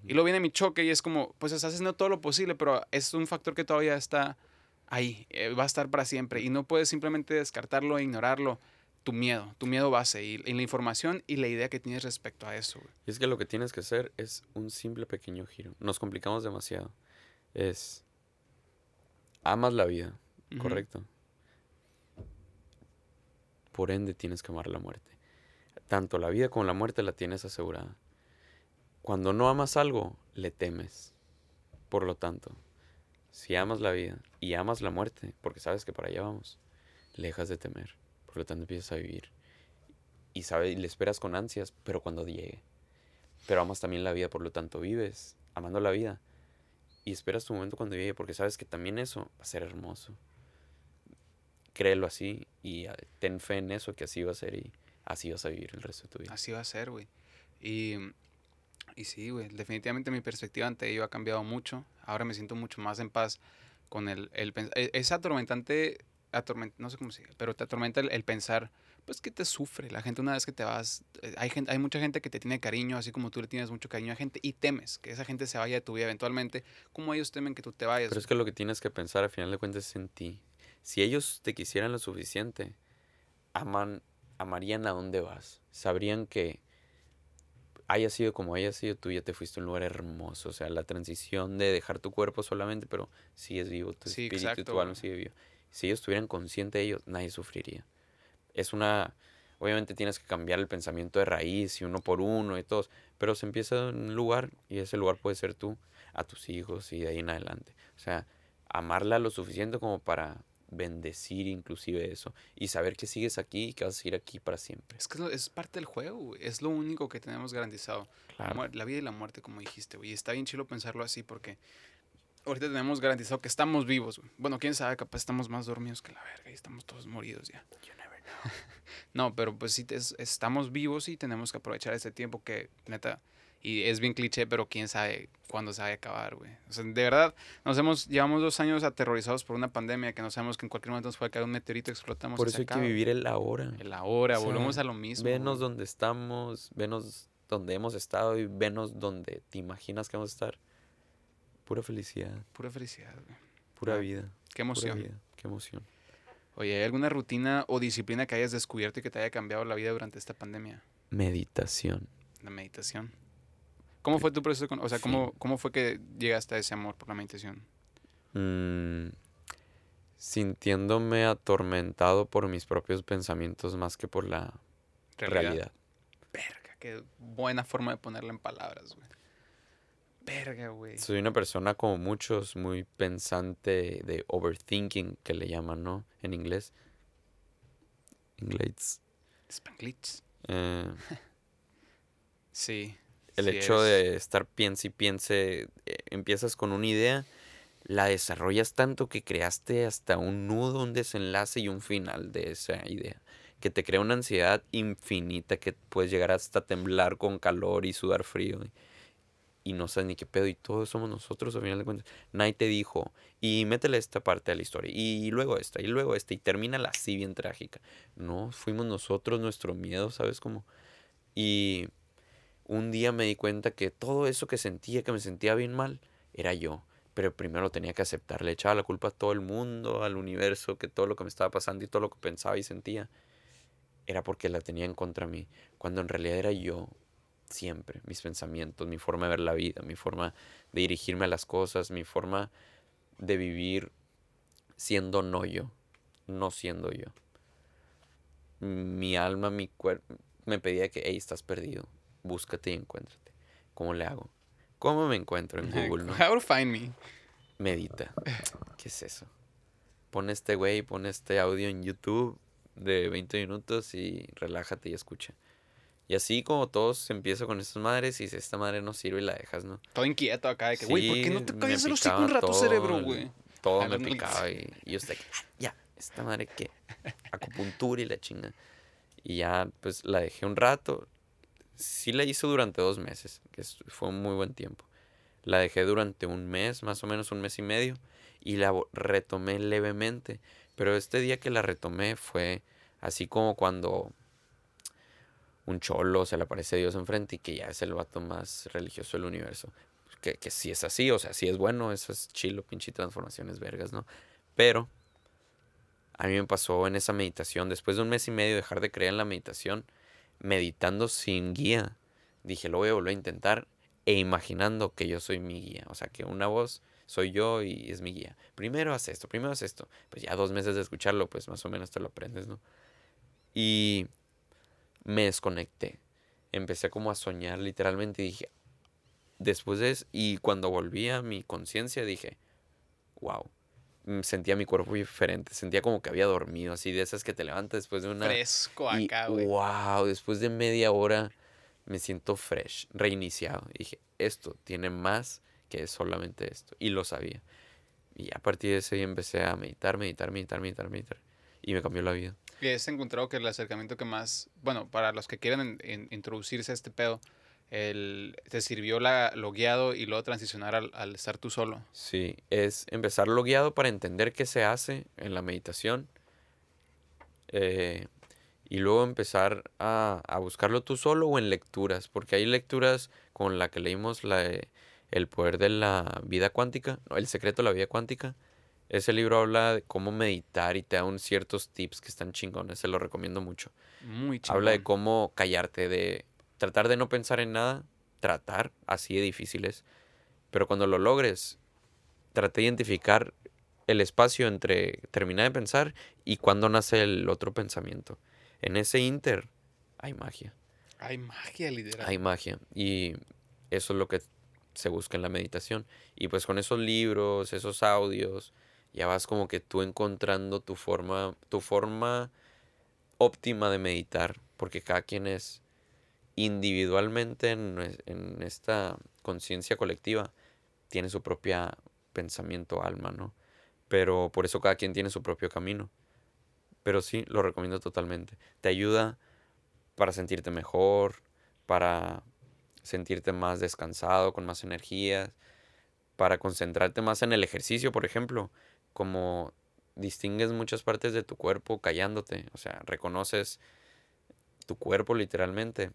Y luego viene mi choque y es como, pues estás haciendo todo lo posible, pero es un factor que todavía está ahí, eh, va a estar para siempre. Y no puedes simplemente descartarlo e ignorarlo. Tu miedo, tu miedo base y, y la información y la idea que tienes respecto a eso. Y es que lo que tienes que hacer es un simple pequeño giro. Nos complicamos demasiado. Es, amas la vida, ¿correcto? Por ende tienes que amar la muerte. Tanto la vida como la muerte la tienes asegurada. Cuando no amas algo, le temes. Por lo tanto, si amas la vida y amas la muerte, porque sabes que para allá vamos, le dejas de temer. Por lo tanto, empiezas a vivir. y, sabe, y le esperas con ansias, pero cuando llegue. Pero amas también la vida, por lo tanto vives amando la vida. Y esperas tu momento cuando llegue, porque sabes que también eso va a ser hermoso. Créelo así y ah, ten fe en eso, que así va a ser y así vas a vivir el resto de tu vida. Así va a ser, güey. Y, y sí, güey, definitivamente mi perspectiva ante ello ha cambiado mucho. Ahora me siento mucho más en paz con el, el e, es atormentante, no sé cómo se dice, pero te atormenta el, pensar, pues que te sufre. La gente una vez que te vas, eh, hay, gente, hay mucha gente que te tiene cariño, así como tú le tienes mucho cariño a gente, y temes que esa gente se vaya de tu vida eventualmente, como ellos temen que tú te vayas. Pero es que lo que tienes que pensar al final de cuentas es en ti. Si ellos te quisieran lo suficiente, aman, amarían a dónde vas. Sabrían que haya sido como haya sido, tú ya te fuiste a un lugar hermoso. O sea, la transición de dejar tu cuerpo solamente, pero sigues vivo, tu espíritu y tu alma sigue vivo. Si ellos estuvieran conscientes de ello, nadie sufriría. Es una. Obviamente tienes que cambiar el pensamiento de raíz y uno por uno y todos, pero se empieza en un lugar y ese lugar puede ser tú, a tus hijos y de ahí en adelante. O sea, amarla lo suficiente como para bendecir inclusive eso y saber que sigues aquí y que vas a seguir aquí para siempre. Es que es parte del juego, es lo único que tenemos garantizado. La, vida y la muerte, como dijiste, güey. Está bien chilo pensarlo así porque ahorita tenemos garantizado que estamos vivos, Bueno, quién sabe, capaz estamos más dormidos que la verga y estamos todos moridos ya. You never know. no, pero pues sí, estamos vivos y tenemos que aprovechar ese tiempo que, neta, y es bien cliché, pero quién sabe cuándo se va a acabar, güey. O sea, de verdad, nos hemos, llevamos dos años aterrorizados por una pandemia que no sabemos que en cualquier momento nos puede caer un meteorito, explotamos. Por eso hay que vivir el ahora. El ahora, volvemos a lo mismo. Venos donde estamos, venos donde hemos estado y venos donde te imaginas que vamos a estar. Pura felicidad. Pura felicidad, güey. Pura ah, vida. Qué emoción. Pura vida. Qué emoción. Oye, ¿hay alguna rutina o disciplina que hayas descubierto y que te haya cambiado la vida durante esta pandemia? Meditación. La meditación. ¿Cómo fue tu proceso? Con, o sea, ¿cómo, ¿cómo fue que llegaste a ese amor por la meditación? Mm, sintiéndome atormentado por mis propios pensamientos más que por la realidad. Verga, qué buena forma de ponerla en palabras, güey. Verga, güey. Soy una persona como muchos, muy pensante de overthinking, que le llaman, ¿no? En inglés. Inglés. Spanglitz. Eh, sí. El hecho de estar piense y piense, eh, empiezas con una idea, la desarrollas tanto que creaste hasta un nudo, un desenlace y un final de esa idea, que te crea una ansiedad infinita que puedes llegar hasta temblar con calor y sudar frío. Y, no sabes ni qué pedo, y todos somos nosotros al final de cuentas. Nadie te dijo, y métele esta parte de la historia, y luego esta, y luego esta, y termina la así bien trágica. No, fuimos nosotros, nuestro miedo, ¿sabes cómo? Y un día me di cuenta que todo eso que sentía, que me sentía bien mal, era yo. Pero primero tenía que aceptar, le echaba la culpa a todo el mundo, al universo, que todo lo que me estaba pasando y todo lo que pensaba y sentía era porque la tenía en contra mí, cuando en realidad era yo siempre, mis pensamientos, mi forma de ver la vida, mi forma de dirigirme a las cosas, mi forma de vivir siendo no yo, no siendo yo. Mi alma, mi cuerpo me pedía que, hey, estás perdido, búscate y encuéntrate. ¿Cómo le hago? ¿Cómo me encuentro en Google? No? How to find me. Medita. ¿Qué es eso? Pon este güey, pon este audio en YouTube de 20 minutos y relájate y escucha. Y así como todos se empieza con estas madres y si esta madre no sirve y la dejas, ¿no? Todo inquieto acá de que, güey, ¿por qué no te callas el hocico un rato, cerebro, güey? Todo me picaba y, y yo estaba ya, esta madre que acupuntura y la chinga. Y ya, pues la dejé un rato, sí la hizo durante dos meses, que fue un muy buen tiempo. La dejé durante un mes, más o menos un mes y medio, y la retomé levemente. Pero este día que la retomé fue así como cuando un cholo se le aparece Dios enfrente y que ya es el vato más religioso del universo. Que, que sí es así, o sea, sí es bueno, eso es chilo, pinche transformaciones vergas, ¿no? Pero a mí me pasó en esa meditación, después de un mes y medio dejar de creer en la meditación, meditando sin guía, dije, lo voy a volver a intentar e imaginando que yo soy mi guía. O sea, que una voz soy yo y es mi guía. Primero haz esto, primero haz esto. Pues ya dos meses de escucharlo, pues más o menos te lo aprendes, ¿no? Y me desconecté. Empecé como a soñar literalmente y dije, después de eso, y cuando volví a mi conciencia dije, wow, sentía mi cuerpo diferente, sentía como que había dormido, así de esas que te levantas después de una... Fresco acá, güey. wow, después de media hora me siento fresh, reiniciado. Y dije, esto tiene más que solamente esto. Y lo sabía. Y a partir de ese día empecé a meditar, meditar, meditar, meditar, meditar. Y me cambió la vida. Y has encontrado que el acercamiento que más, bueno, para los que en- en- introducirse a este pedo, el, te sirvió la, lo guiado y luego transicionar al, al estar tú solo. Sí, es empezar lo guiado para entender qué se hace en la meditación. eh, y luego empezar a, a buscarlo tú solo o en lecturas, porque hay lecturas con la que leímos la, de El poder de la vida cuántica, no, El secreto de la vida cuántica. Ese libro habla de cómo meditar y te da un ciertos tips que están chingones, se lo recomiendo mucho. Muy chingón. Habla de cómo callarte, de tratar de no pensar en nada, tratar, así de difícil es. Pero cuando lo logres, trata de identificar el espacio entre terminar de pensar y cuando nace el otro pensamiento. En ese inter hay magia, Hay magia, literal. hay magia. Y eso es lo que se busca en la meditación. Y pues con esos libros, esos audios, ya vas como que tú encontrando tu forma, tu forma óptima de meditar, porque cada quien es individualmente en, esta conciencia colectiva, tiene su propia pensamiento, alma, ¿no? Pero por eso cada quien tiene su propio camino. Pero sí, lo recomiendo totalmente. Te ayuda para sentirte mejor, para sentirte más descansado, con más energías, para concentrarte más en el ejercicio, por ejemplo, como distingues muchas partes de tu cuerpo callándote, o sea, reconoces tu cuerpo literalmente.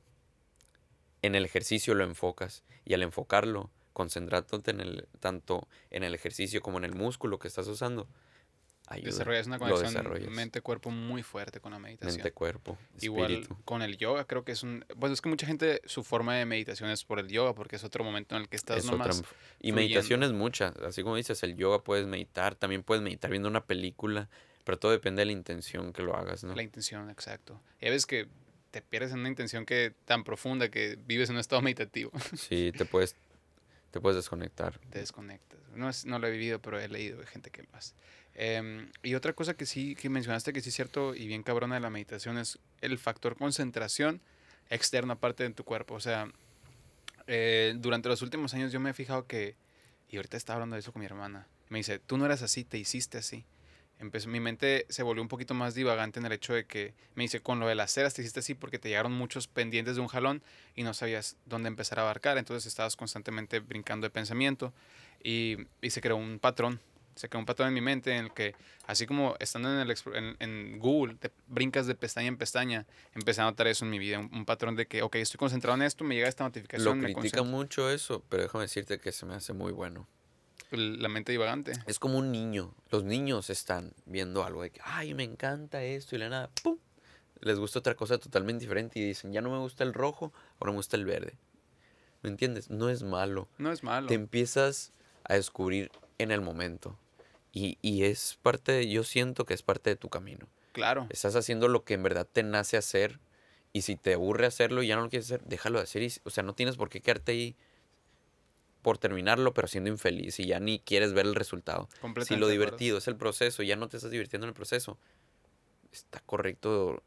En el ejercicio lo enfocas y al enfocarlo, concentrándote en el, tanto en el ejercicio como en el músculo que estás usando, ayuda. Desarrollas una conexión mente-cuerpo muy fuerte con la meditación. Mente, cuerpo, Igual con el yoga, creo que es un... Pues es que mucha gente, su forma de meditación es por el yoga, porque es otro momento en el que estás Es otra nomás... enf- y meditación es mucha, así como dices, el yoga puedes meditar, también puedes meditar viendo una película, pero todo depende de la intención que lo hagas, ¿no? La intención, exacto. Y a veces que te pierdes en una intención que tan profunda que vives en un estado meditativo. Sí, te puedes, te puedes desconectar. te desconectas. No, es- no lo he vivido, pero he leído de gente que lo hace. Em, y otra cosa que sí que mencionaste que sí es cierto y bien cabrona de la meditación es el factor concentración externo aparte de tu cuerpo. O sea, eh, durante los últimos años yo me he fijado que, y ahorita estaba hablando de eso con mi hermana, me dice, tú no eras así, te hiciste así. Empezó, mi mente se volvió un poquito más divagante en el hecho de que me dice, con lo de las ceras te hiciste así porque te llegaron muchos pendientes de un jalón y no sabías dónde empezar a abarcar, entonces estabas constantemente brincando de pensamiento y, y se creó un patrón, se creó un patrón en mi mente en el que, así como estando en, el, en, en Google, te brincas de pestaña en pestaña, empecé a notar eso en mi vida, un, un patrón de que, ok, estoy concentrado en esto, me llega esta Lo notificación, me critica concentro. mucho eso, pero déjame decirte que se me hace muy bueno. La mente divagante. Es como un niño. Los niños están viendo algo de que, ay, me encanta esto y la nada, ¡pum! Les gusta otra cosa totalmente diferente y dicen, ya no me gusta el rojo, ahora me gusta el verde. ¿Me entiendes? No es malo. No es malo. te empiezas a descubrir en el momento. Y, y es parte, de- yo siento que es parte de tu camino. Claro. Estás haciendo lo que en verdad te nace hacer. Y si te aburre hacerlo y ya no lo quieres hacer, déjalo de hacer. y- o sea, no tienes por qué quedarte ahí por terminarlo, pero siendo infeliz y ya ni quieres ver el resultado. Si lo divertido es el proceso y ya no te estás divirtiendo en el proceso, está correcto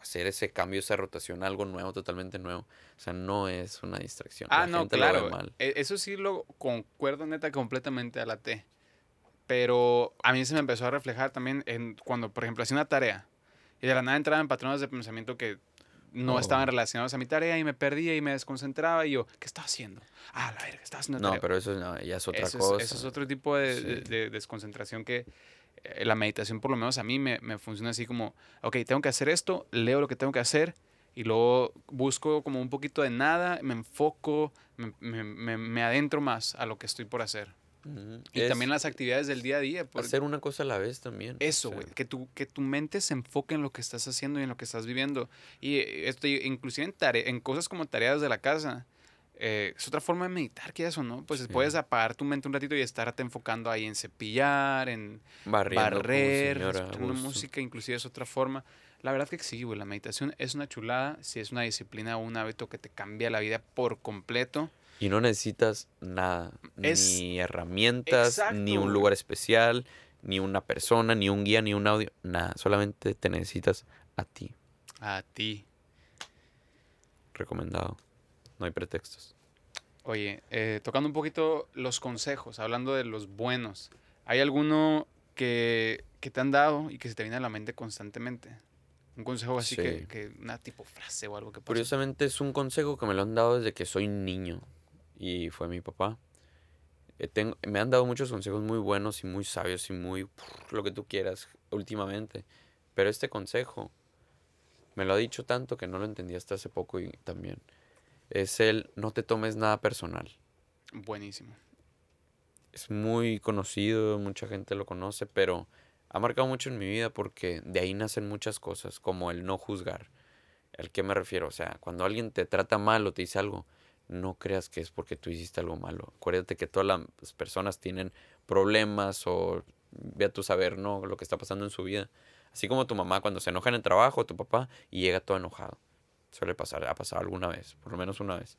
hacer ese cambio, esa rotación, algo nuevo, totalmente nuevo. O sea, no es una distracción. Ah, La no, gente lo ve claro. mal. e- Eso sí lo concuerdo neta completamente a la T. Pero a mí se me empezó a reflejar también en cuando, por ejemplo, hacía una tarea y de la nada entraba en patrones de pensamiento que no Oh. estaban relacionados a mi tarea y me perdía y me desconcentraba y yo, ¿qué estaba haciendo? Ah, la verga, estaba haciendo No, tarea. pero eso no, ya es otra eso, es- cosa. eso es otro tipo de, de- Sí. de desconcentración que eh, la meditación, por lo menos a mí, me, me funciona así como, ok, tengo que hacer esto, leo lo que tengo que hacer y luego busco como un poquito de nada, me enfoco, me, me- me- me adentro más a lo que estoy por hacer. Y Es también las actividades del día a día. hacer una cosa a la vez también. o eso, sea, güey, que tu, que tu mente se enfoque en lo que estás haciendo y en lo que estás viviendo. Y eh, esto, inclusive en, tare- en cosas como tareas de la casa. eh, es otra forma de meditar que eso, ¿no? Pues Sí. puedes apagar tu mente un ratito y estarte enfocando ahí en cepillar, en barriendo barrer, escuchando música, inclusive es otra forma. La verdad que sí, güey, la meditación es una chulada, si es una disciplina o un hábito que te cambia la vida por completo. Y no necesitas nada, Es- ni herramientas, ni un lugar especial, ni una persona, ni un guía, ni un audio, nada. Solamente te necesitas a ti. A ti. Recomendado. No hay pretextos. Oye, eh, tocando un poquito los consejos, hablando de los buenos, ¿hay alguno que, que te han dado y que se te viene a la mente constantemente? Un consejo así que, que una tipo frase o algo que pasa. Curiosamente es un consejo que me lo han dado desde que soy niño y fue mi papá. Eh, tengo- me han dado muchos consejos muy buenos y muy sabios y muy prr, lo que tú quieras últimamente. Pero este consejo me lo ha dicho tanto que no lo entendí hasta hace poco y también. Es el no te tomes nada personal. Buenísimo. Es muy conocido, mucha gente lo conoce, pero ha marcado mucho en mi vida porque de ahí nacen muchas cosas, como el no juzgar. ¿Al qué me refiero? O sea, cuando alguien te trata mal o te dice algo, no creas que es porque tú hiciste algo malo. Acuérdate que todas las personas tienen problemas o ve a tu saber, ¿no? Lo que está pasando en su vida. Así como tu mamá cuando se enoja en el trabajo, tu papá, y llega todo enojado. Suele pasar, ha pasado alguna vez, por lo menos una vez.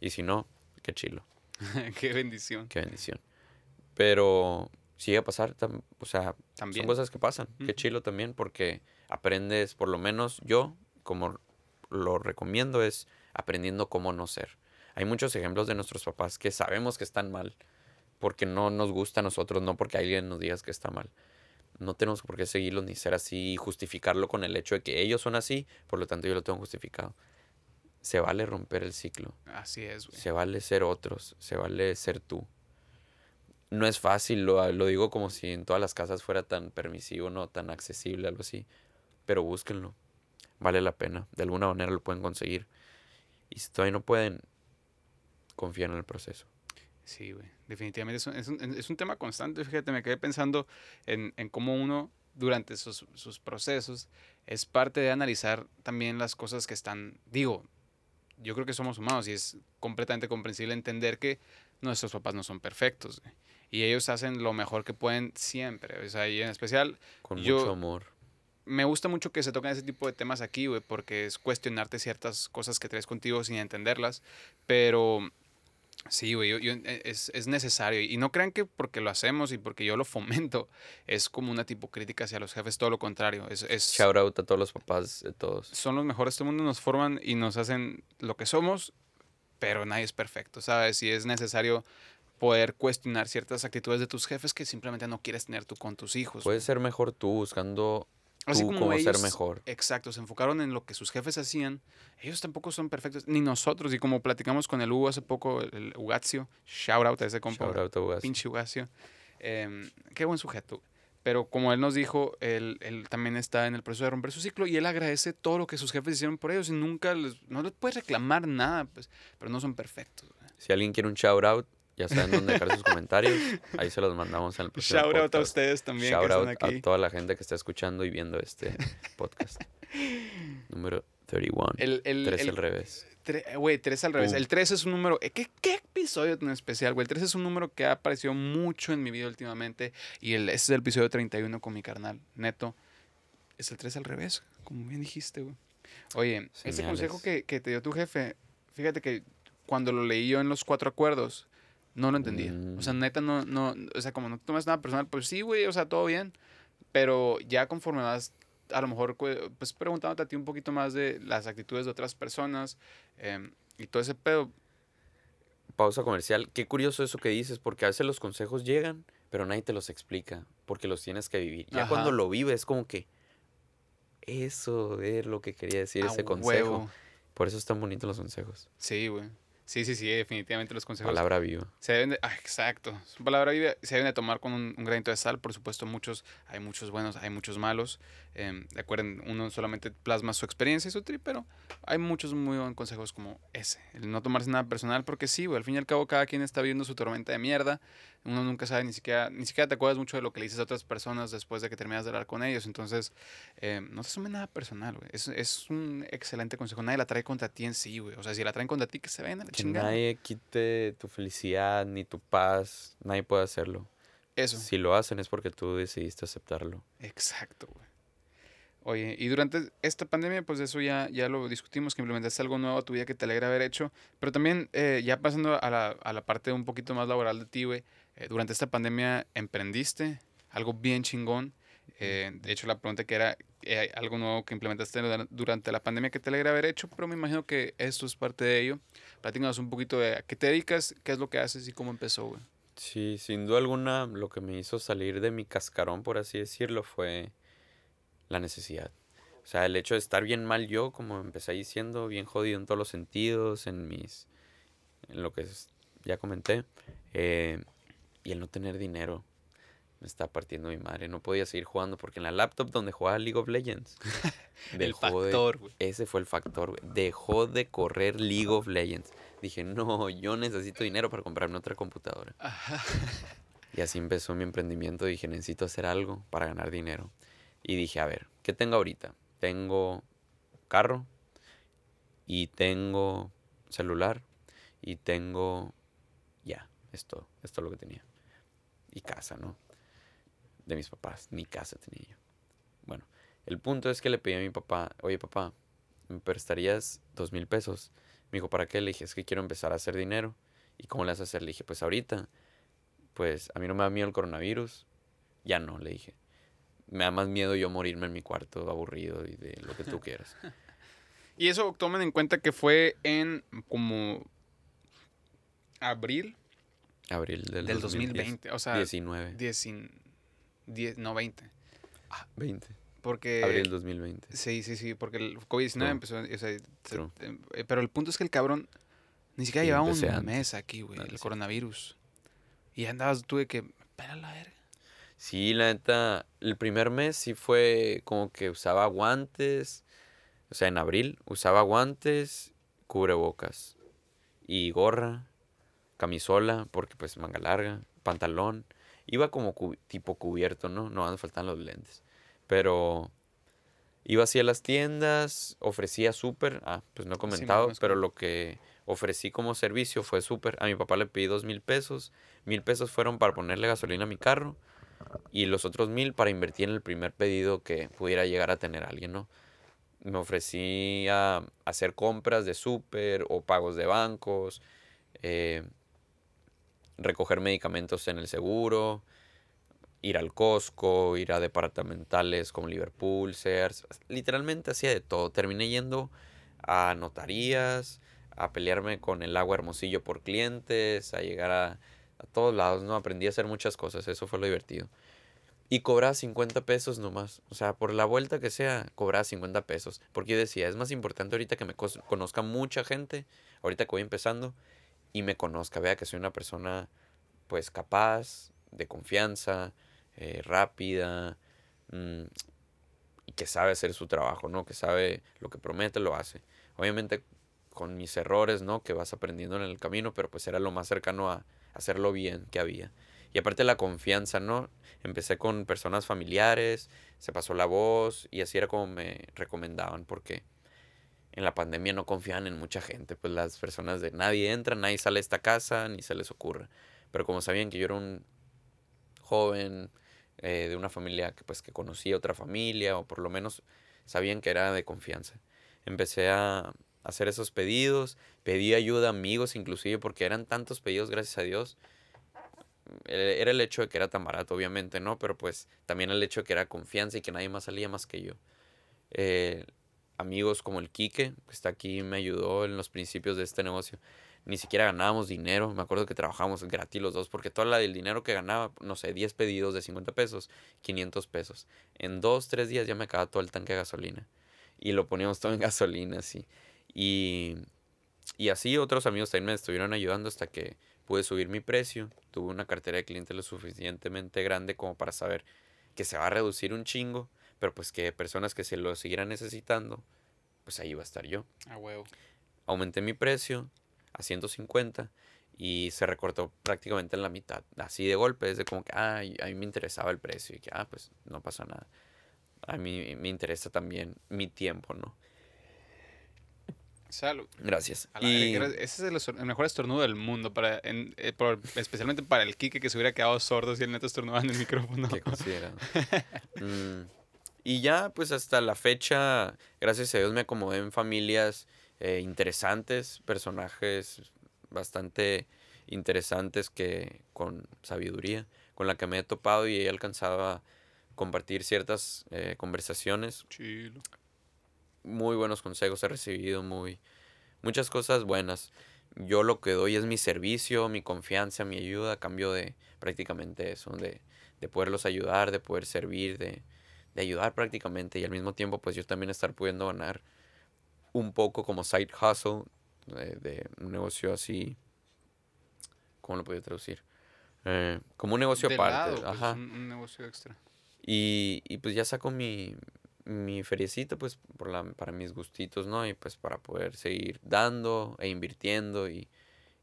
Y si no, qué chilo. Qué bendición. Qué bendición. Pero si llega a pasar, tam- o sea, También. son cosas que pasan. Qué chilo también porque aprendes, por lo menos yo, como lo recomiendo, es aprendiendo cómo no ser. Hay muchos ejemplos de nuestros papás que sabemos que están mal porque no nos gusta a nosotros, no porque alguien nos diga que está mal. No tenemos por qué seguirlos ni ser así y justificarlo con el hecho de que ellos son así, por lo tanto yo lo tengo justificado. Se vale romper el ciclo. Así es, güey. Se vale ser otros, se vale ser tú. No es fácil, lo, lo digo como si en todas las casas fuera tan permisivo, no tan accesible, algo así. Pero búsquenlo. Vale la pena. De alguna manera lo pueden conseguir. Y si todavía no pueden, confíen en el proceso. Sí, güey. Definitivamente es un, es un- es un tema constante. Fíjate, me quedé pensando en, en cómo uno, durante sus, sus procesos, es parte de analizar también las cosas que están. Digo, yo creo que somos humanos y es completamente comprensible entender que nuestros papás no son perfectos. güey. Y ellos hacen lo mejor que pueden siempre. O sea, y en especial, Con Yo- mucho amor. me gusta mucho que se toquen ese tipo de temas aquí, güey, porque es cuestionarte ciertas cosas que traes contigo sin entenderlas. Pero sí, güey, yo- yo- e- es, es necesario. Y no crean que porque lo hacemos y porque yo lo fomento, es como una tipo crítica hacia los jefes, todo lo contrario. Es, es- Shout out a todos los papás de todos. son los mejores del mundo, nos forman y nos hacen lo que somos, pero nadie es perfecto, ¿sabes? Y es necesario poder cuestionar ciertas actitudes de tus jefes que simplemente no quieres tener tú con tus hijos. Puedes ser mejor tú buscando Así tú como cómo ser mejor. Exacto, se enfocaron en lo que sus jefes hacían. Ellos tampoco son perfectos, ni nosotros. Y como platicamos con el Hugo hace poco, el, Ugazio, shout out a ese compa, Shout out a Ugas. pinche Ugazio. em, qué buen sujeto. Pero como él nos dijo, él, él también está en el proceso de romper su ciclo y él agradece todo lo que sus jefes hicieron por ellos y nunca les, no les puede reclamar nada, pues, pero no son perfectos. Si alguien quiere un shout out, ya saben dónde dejar sus comentarios. Ahí se los mandamos en el próximo Shout out a podcast. ustedes también Shout que out están aquí. a toda la gente que está escuchando y viendo este podcast. Número 31. El, el, Tres el- al revés. Tre- Güey, 3 al revés. Uh. El 3 es un número. eh, ¿Qué, qué episodio tan especial, güey? El 3 es un número que ha aparecido mucho en mi vida últimamente. Y el, este es el episodio 31 con mi carnal, neto. Es el 3 al revés, como bien dijiste, güey. Oye, ese Señales. consejo que, que te dio tu jefe, fíjate que cuando lo leí yo en los cuatro acuerdos, no lo entendía. O sea, Mm. neta, no, no, o sea, como no tomas nada personal, pues sí, güey, o sea, todo bien. Pero ya conforme vas, a lo mejor, pues preguntándote a ti un poquito más de las actitudes de otras personas em, y todo ese pedo, Pausa comercial. Qué curioso eso que dices, porque a veces los consejos llegan, pero nadie te los explica, porque los tienes que vivir. Ya Ajá. cuando lo vives, como que eso es lo que quería decir a ese consejo. Por eso están bonitos los consejos. Sí, güey. Sí, sí, sí, definitivamente los consejos. Palabra viva. se deben de, ah, exacto, palabra viva, se deben de tomar con un, un granito de sal, por supuesto, muchos, hay muchos buenos, hay muchos malos, em, recuerden, uno solamente plasma su experiencia y su trip, pero hay muchos muy buenos consejos como ese, el no tomarse nada personal, porque sí, güey, al fin y al cabo cada quien está viviendo su tormenta de mierda, uno nunca sabe, ni siquiera, ni siquiera te acuerdas mucho de lo que le dices a otras personas después de que terminas de hablar con ellos, entonces, em, no te tomes nada personal, güey, es, es un excelente consejo, nadie la trae contra ti en sí, güey, o sea, si la traen contra ti, que se vayan a la chingada. nadie quite tu felicidad ni tu paz. Nadie puede hacerlo. Eso. Si lo hacen es porque tú decidiste aceptarlo. Exacto, güey. Oye, y durante esta pandemia, pues eso ya, ya lo discutimos, que implementaste algo nuevo a tu vida que te alegra haber hecho, pero también eh, ya pasando a la, a la parte un poquito más laboral de ti, güey, eh, durante esta pandemia emprendiste, algo bien chingón. Eh, de hecho, la pregunta que era eh, algo nuevo que implementaste durante la pandemia que te alegra haber hecho, pero me imagino que esto es parte de ello. Platícanos un poquito de a qué te dedicas, qué es lo que haces y cómo empezó, güey. Sí, sin duda alguna, lo que me hizo salir de mi cascarón, por así decirlo, fue la necesidad. O sea, el hecho de estar bien mal yo, como empecé diciendo, bien jodido en todos los sentidos, en mis. en lo que ya comenté. Eh, y el no tener dinero me está partiendo mi madre. No podía seguir jugando porque en la laptop donde jugaba League of Legends. el factor, güey. Ese fue el factor, güey. Dejó de correr League of Legends. Dije, no, yo necesito dinero para comprarme otra computadora. y así empezó mi emprendimiento. Dije, necesito hacer algo para ganar dinero. Y dije, a ver, ¿qué tengo ahorita? Tengo carro y tengo celular y tengo ya, esto, esto es lo que tenía. Y casa, ¿no? De mis papás, ni casa tenía yo. Bueno, el punto es que le pedí a mi papá, oye papá, ¿me prestarías dos mil pesos? Me dijo, ¿para qué? Le dije, es que quiero empezar a hacer dinero. ¿Y cómo le vas a hacer? Le dije, pues ahorita, pues a mí no me da miedo el coronavirus. Ya no, le dije. Me da más miedo yo morirme en mi cuarto aburrido y de lo que tú quieras. y eso tomen en cuenta que fue en como abril. Abril del, del 2020, o sea. 19. 10, no, 20. Ah, 20. Porque... Abril 2020. Sí, sí, sí, porque el COVID-19 empezó... O sea, eh, pero el punto es que el cabrón ni siquiera llevaba un mes aquí, güey, el coronavirus. Y andabas tú de que, espera la verga. Sí, la neta, el primer mes sí fue como que usaba guantes, o sea, en abril usaba guantes, cubrebocas y gorra, camisola, porque pues manga larga, pantalón. Iba como tipo cubierto, ¿no? No, me faltan los lentes. Pero iba así a las tiendas, ofrecía súper, ah, pues no he comentado, pero lo que ofrecí como servicio fue súper. A mi papá le pedí dos mil pesos, mil pesos fueron para ponerle gasolina a mi carro y los otros mil para invertir en el primer pedido que pudiera llegar a tener alguien, ¿no? Me ofrecí a hacer compras de súper o pagos de bancos, eh, recoger medicamentos en el seguro, ir al Costco, ir a departamentales como Liverpool, Sears, literalmente hacía de todo. Terminé yendo a notarías, a pelearme con el agua hermosillo por clientes, a llegar a, todos lados, ¿no? Aprendí a hacer muchas cosas, eso fue lo divertido. Y cobraba 50 pesos nomás. O sea, por la vuelta que sea, cobraba 50 pesos. Porque yo decía, es más importante ahorita que me conozca mucha gente, ahorita que voy empezando, y me conozca, vea que soy una persona pues capaz, de confianza, eh, rápida mm, y que sabe hacer su trabajo, ¿no? Que sabe lo que promete, lo hace. Obviamente con mis errores, ¿no? Que vas aprendiendo en el camino, pero pues era lo más cercano a hacerlo bien que había. Y aparte la confianza, ¿no? Empecé con personas familiares, se pasó la voz y así era como me recomendaban, porque en la pandemia no confiaban en mucha gente, pues las personas de nadie entra, nadie sale de esta casa, ni se les ocurre. Pero como sabían que yo era un joven, eh, de una familia que pues que conocía otra familia o por lo menos sabían que era de confianza. Empecé a hacer esos pedidos, pedí ayuda a amigos inclusive porque eran tantos pedidos gracias a Dios. E-, era el hecho de que era tan barato obviamente, ¿no? Pero pues también el hecho de que era confianza y que nadie más salía más que yo. Eh, amigos como el Quique, que está aquí, me ayudó en los principios de este negocio ni siquiera ganábamos dinero. Me acuerdo que trabajábamos gratis los dos, porque todo el dinero que ganaba, no sé, 10 pedidos de 50 pesos, 500 pesos. En dos, tres días ya me acababa todo el tanque de gasolina. Y lo poníamos todo en gasolina, así. Y, y así otros amigos también me estuvieron ayudando hasta que pude subir mi precio. Tuve una cartera de clientes lo suficientemente grande como para saber que se va a reducir un chingo, pero pues que personas que se lo siguieran necesitando, pues ahí va a estar yo. Ah, huevo. Aumenté mi precio, a 150 y se recortó prácticamente en la mitad. Así de golpe, desde como que, ah, a mí me interesaba el precio y que, ah, pues no pasa nada. A mí me interesa también mi tiempo, ¿no? Salud. Gracias. Y... Ese es el, mejor estornudo del mundo, para, en, eh, especialmente para el Kike que se hubiera quedado sordo si el neto estornudaba en el micrófono. ¿Qué mm, y ya, pues hasta la fecha, gracias a Dios me acomodé en familias eh, interesantes, personajes bastante interesantes que con sabiduría, con la que me he topado y he alcanzado a compartir ciertas eh, conversaciones. Chilo. Muy buenos consejos he recibido, muy muchas cosas buenas. Yo lo que doy es mi servicio, mi confianza, mi ayuda a cambio de prácticamente eso, de, de poderlos ayudar, de poder servir, de, de ayudar prácticamente y al mismo tiempo pues yo también estar pudiendo ganar un poco como side hustle de, de un negocio así, ¿cómo lo podría traducir? Eh, como un negocio De aparte. lado, pues, ajá. un, un negocio extra. Y, y pues ya saco mi, mi feriecita pues por la, para mis gustitos, ¿no? Y pues para poder seguir dando e invirtiendo y,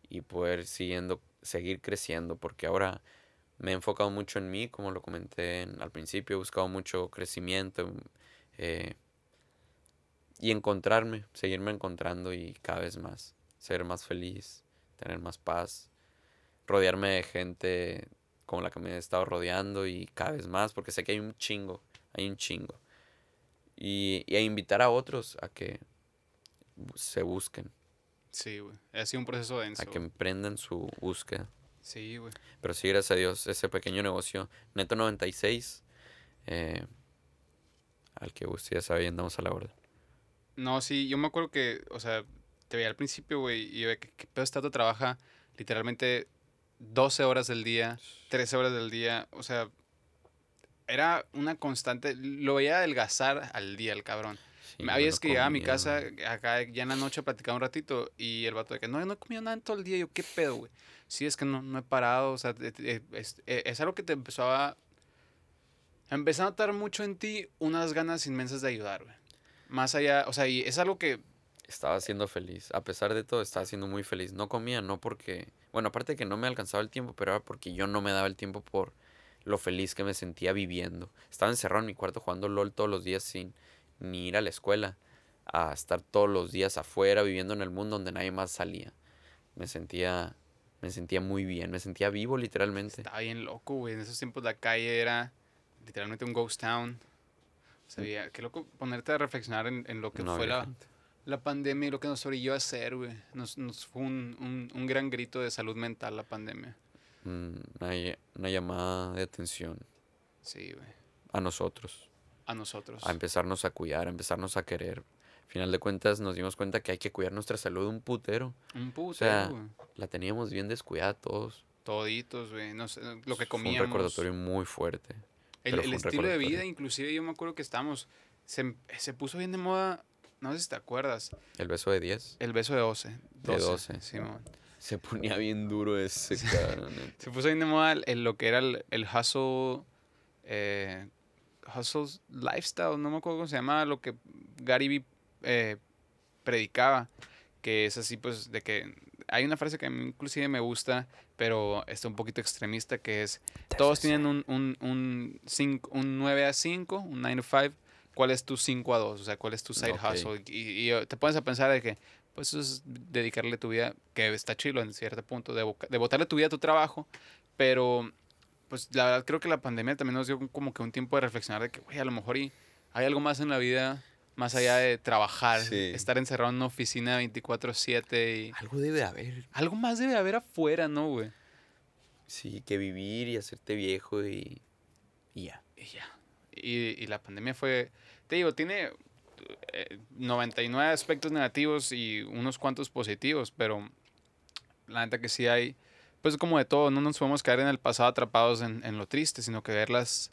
y poder siguiendo, seguir creciendo, porque ahora me he enfocado mucho en mí, como lo comenté en- al principio, he buscado mucho crecimiento eh, y encontrarme, seguirme encontrando y cada vez más, ser más feliz, tener más paz, rodearme de gente como la que me he estado rodeando y cada vez más, porque sé que hay un chingo, hay un chingo. Y, y a invitar a otros a que se busquen, Sí, güey. Ha sido un proceso denso. a que emprendan su búsqueda. Sí, güey. Pero sí, gracias a Dios, ese pequeño negocio, Neto 96, eh, al que usted ya sabe, andamos a la orden. No, sí, yo me acuerdo que, o sea, te veía al principio, güey, y yo veía que, que pedo Tato trabaja literalmente 12 horas del día, 13 horas del día, o sea, era una constante, lo veía adelgazar al día el cabrón. Sí, Había no que llegaba a mi casa, acá ya en la noche a platicar un ratito, y el vato de que no, yo no he comido nada en todo el día, yo, ¿qué pedo, güey? Sí, es que no, no he parado, o sea, es, eh, es algo que te empezó a... A notar mucho en ti unas ganas inmensas de ayudar, güey. Más allá, o sea, y es algo que Estaba siendo feliz, a pesar de todo, estaba siendo muy feliz. No comía, no porque, bueno, aparte que no me alcanzaba el tiempo, pero era porque yo no me daba el tiempo por lo feliz que me sentía viviendo. Estaba encerrado en mi cuarto jugando LOL todos los días sin ni ir a la escuela, a estar todos los días afuera viviendo en el mundo donde nadie más salía. Me sentía, me sentía muy bien, me sentía vivo literalmente. Estaba bien loco, güey. En esos tiempos la calle era literalmente un ghost town. O sea, había- qué loco ponerte a reflexionar en, en lo que No fue la, la pandemia y lo que nos orilló a hacer, güey. Nos, nos fue un, un, un gran grito de salud mental la pandemia. Mm, Una, ll- una llamada de atención Sí, güey. a nosotros. A nosotros. a empezarnos a cuidar, a empezarnos a querer. Al final de cuentas nos dimos cuenta que hay que cuidar nuestra salud un putero. Un sea, güey. La teníamos bien descuidada todos. Toditos, güey. No sé, lo que Fue un comíamos. recordatorio muy fuerte. El, estilo de vida, inclusive yo me acuerdo que estábamos... Se, se puso bien de moda, no sé si te acuerdas, El beso de 10 el beso de 12. De 12. Simón. se ponía bien duro ese, cabrón. Se puso bien de moda el- lo que era el, el hustle, eh, hustle lifestyle, no me acuerdo cómo se llama, lo que Gary Vee eh, predicaba, que es así pues de que hay una frase que a mí inclusive me gusta, pero está un poquito extremista, que es, todos tienen un, un, un, cinco- un 9 a 5, un 9 to 5, ¿cuál es tu 5 a 2? O sea, ¿cuál es tu side Ok. hustle? Y, y te pones a pensar de que, pues eso es dedicarle tu vida, que está chilo en cierto punto, de, de botarle tu vida a tu trabajo, pero pues la verdad creo que la pandemia también nos dio como que un tiempo de reflexionar de que, güey, a lo mejor y hay algo más en la vida, más allá de trabajar, Sí. estar encerrado en una oficina 24/7 y... Algo debe de haber. Algo más debe haber afuera, ¿no, güey? Sí, que vivir y hacerte viejo y, y ya. Y ya. Y, y la pandemia fue, te digo, tiene eh, 99 aspectos negativos y unos cuantos positivos, pero la neta que sí hay, pues como de todo, no nos podemos caer en el pasado atrapados en, en lo triste, sino que ver las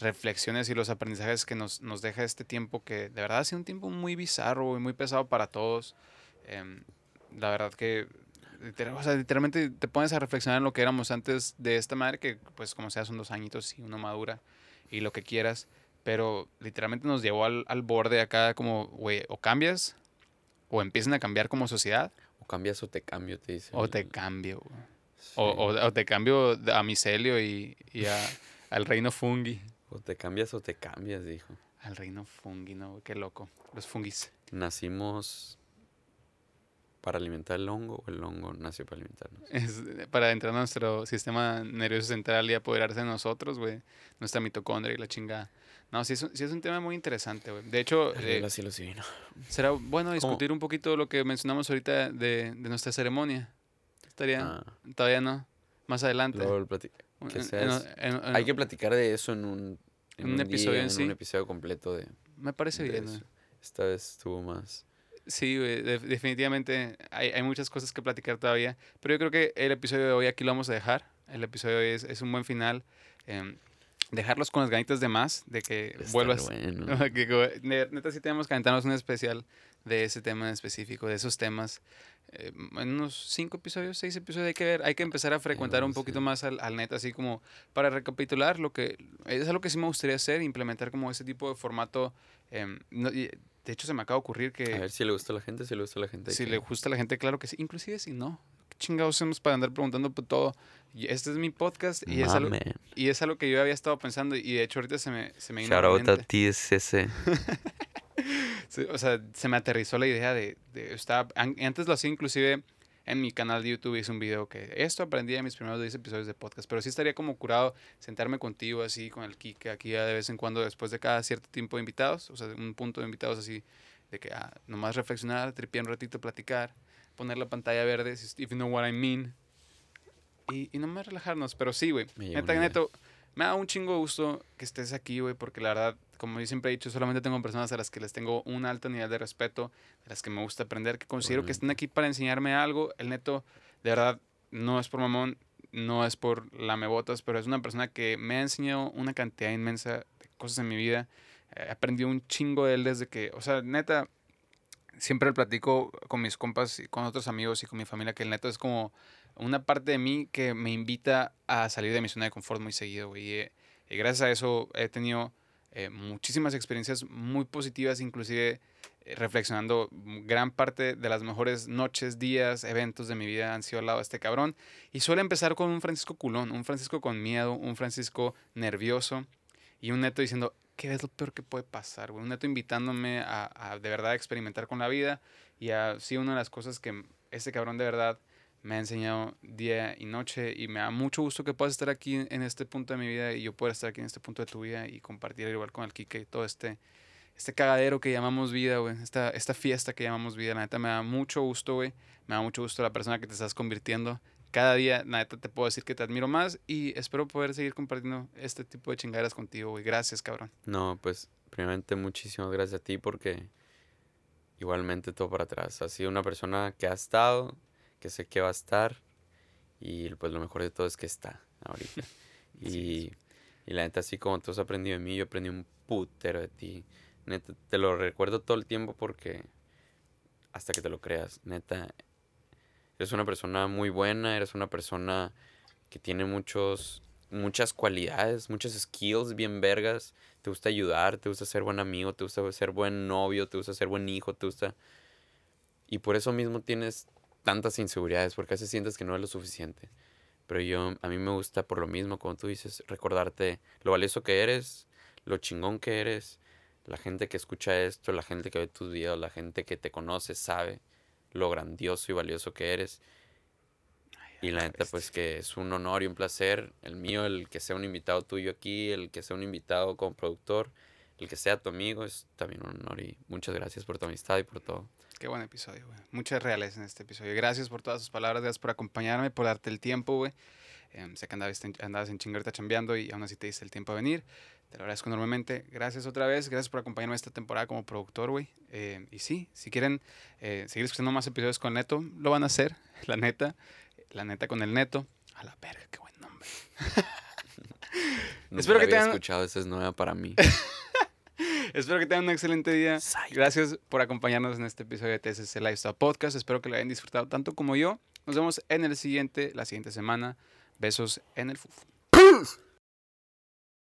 reflexiones y los aprendizajes que nos, nos deja este tiempo que de verdad ha sido un tiempo muy bizarro y muy pesado para todos. Em, la verdad que o sea, literalmente te pones a reflexionar en lo que éramos antes de esta madre, que pues como sea son dos añitos y uno madura y lo que quieras, pero literalmente nos llevó al, al borde acá como, güey, o cambias o empiezan a cambiar como sociedad O cambias o te cambio, te dicen. o te cambio. Sí. O, o- o te cambio a micelio y, y a- al reino fungi. O te cambias o te cambias, dijo. Al reino fungi, ¿no? Qué loco. Los fungis. Nacimos para alimentar el hongo o el hongo nació para alimentarnos. Es para entrar a nuestro sistema nervioso central y apoderarse de nosotros, güey. Nuestra mitocondria y la chingada. No, sí es, un- sí es un tema muy interesante, güey. De hecho, eh, será bueno discutir un poquito lo que mencionamos ahorita de, de nuestra ceremonia. Estaría, Ah, todavía no, más adelante. luego Que en- en- Hay que platicar de eso en un, en Un un episodio día, en en sí. un episodio completo de, Me parece de bien. eso. güey. Esta vez estuvo más. Sí, definitivamente hay, hay muchas cosas que platicar todavía, pero yo creo que el episodio de hoy aquí lo vamos a dejar. El episodio de hoy es, es un buen final. em, dejarlos con las ganitas de más, de que Está vuelvas... bueno. que neta sí tenemos que aventarnos un especial de ese tema en específico, de esos temas. Eh, en unos cinco episodios, seis episodios hay que ver, hay que empezar a frecuentar un poquito más al, al net, así como para recapitular lo que es algo que sí me gustaría hacer, implementar como ese tipo de formato. em, no- y, de hecho, se me acaba de ocurrir que A ver si le gusta a la gente, si le gusta a la gente. si que- le gusta a la gente, claro que sí. Inclusive si no, ¿qué chingados hacemos para andar preguntando por todo? Este es mi podcast y es, algo, y es algo que yo había estado pensando y de hecho ahorita se me, se me vino a Shout. TSS. O sea, se me aterrizó la idea de, de estaba, an- antes lo hacía inclusive en mi canal de YouTube hice un video que esto aprendí de mis primeros 10 episodios de podcast, pero sí estaría como curado sentarme contigo así con el Kike aquí ya de vez en cuando después de cada cierto tiempo de invitados, o sea, un punto de invitados así de que ah, nomás reflexionar, tripear un ratito, platicar, poner la pantalla verde, if you know what I mean. Y, y nomás relajarnos, pero sí, güey. Neta, neto, me da un chingo gusto que estés aquí, güey, porque la verdad, como yo siempre he dicho, solamente tengo personas a las que les tengo un alto nivel de respeto, de las que me gusta aprender, que considero que están aquí para enseñarme algo. El neto, de verdad, no es por mamón, no es por lamebotas, pero es una persona que me ha enseñado una cantidad inmensa de cosas en mi vida. He aprendido un chingo de él desde que, o sea, neta, siempre platico con mis compas y con otros amigos y con mi familia que el neto es como una parte de mí que me invita a salir de mi zona de confort muy seguido, eh, y gracias a eso he tenido eh, muchísimas experiencias muy positivas, inclusive eh, reflexionando gran parte de las mejores noches, días, eventos de mi vida han sido al lado de este cabrón. Y suele empezar con un Francisco culón, un Francisco con miedo, un Francisco nervioso y un neto diciendo, ¿qué es lo peor que puede pasar? güey? Un neto invitándome a, a de verdad experimentar con la vida y a, sí, una de las cosas que este cabrón de verdad me ha enseñado día y noche y me da mucho gusto que puedas estar aquí en este punto de mi vida y yo pueda estar aquí en este punto de tu vida y compartir igual con el Kike todo este, este cagadero que llamamos vida, güey, esta, esta fiesta que llamamos vida, la neta me da mucho gusto, güey, me da mucho gusto la persona que te estás convirtiendo. Cada día, neta, te puedo decir que te admiro más y espero poder seguir compartiendo este tipo de chingaderas contigo, güey. Gracias, cabrón. No, pues, primeramente, muchísimas gracias a ti porque igualmente todo para atrás. Has sido una persona que ha estado, que sé que va a estar y pues lo mejor de todo es que está ahorita. Y, y la neta, así como tú has aprendido de mí, yo aprendí un putero de ti. Neta, te lo recuerdo todo el tiempo porque hasta que te lo creas, neta, eres una persona muy buena, eres una persona que tiene muchos, muchas cualidades, muchas skills bien vergas. Te gusta ayudar, te gusta ser buen amigo, te gusta ser buen novio, te gusta ser buen hijo, te gusta... Y por eso mismo tienes tantas inseguridades, porque a sientes que no es lo suficiente. Pero yo, a mí me gusta por lo mismo, como tú dices, recordarte lo valioso que eres, lo chingón que eres, la gente que escucha esto, la gente que ve tus videos, la gente que te conoce, sabe lo grandioso y valioso que eres. Y la neta, pues que es un honor y un placer el mío, el que sea un invitado tuyo aquí, el que sea un invitado como productor, el que sea tu amigo, es también un honor y muchas gracias por tu amistad y por todo. Qué buen episodio, güey. Muchas reales en este episodio. Gracias por todas sus palabras, gracias por acompañarme, por darte el tiempo, güey. Em, sé que andabas, en- andabas en chingarita chambeando y aún así te diste el tiempo de venir. Te lo agradezco enormemente. Gracias otra vez. Gracias por acompañarme esta temporada como productor, güey. Em, y sí, si quieren eh, seguir escuchando más episodios con Neto, lo van a hacer. La neta. La neta con el Neto. A la verga, qué buen nombre. Nunca Espero que había tengan- escuchado, esa es nueva para mí. Espero que tengan un excelente día. Gracias por acompañarnos en este episodio de TSC Lifestyle Podcast. Espero que lo hayan disfrutado tanto como yo. Nos vemos en el siguiente, la siguiente semana. Besos en el fufu.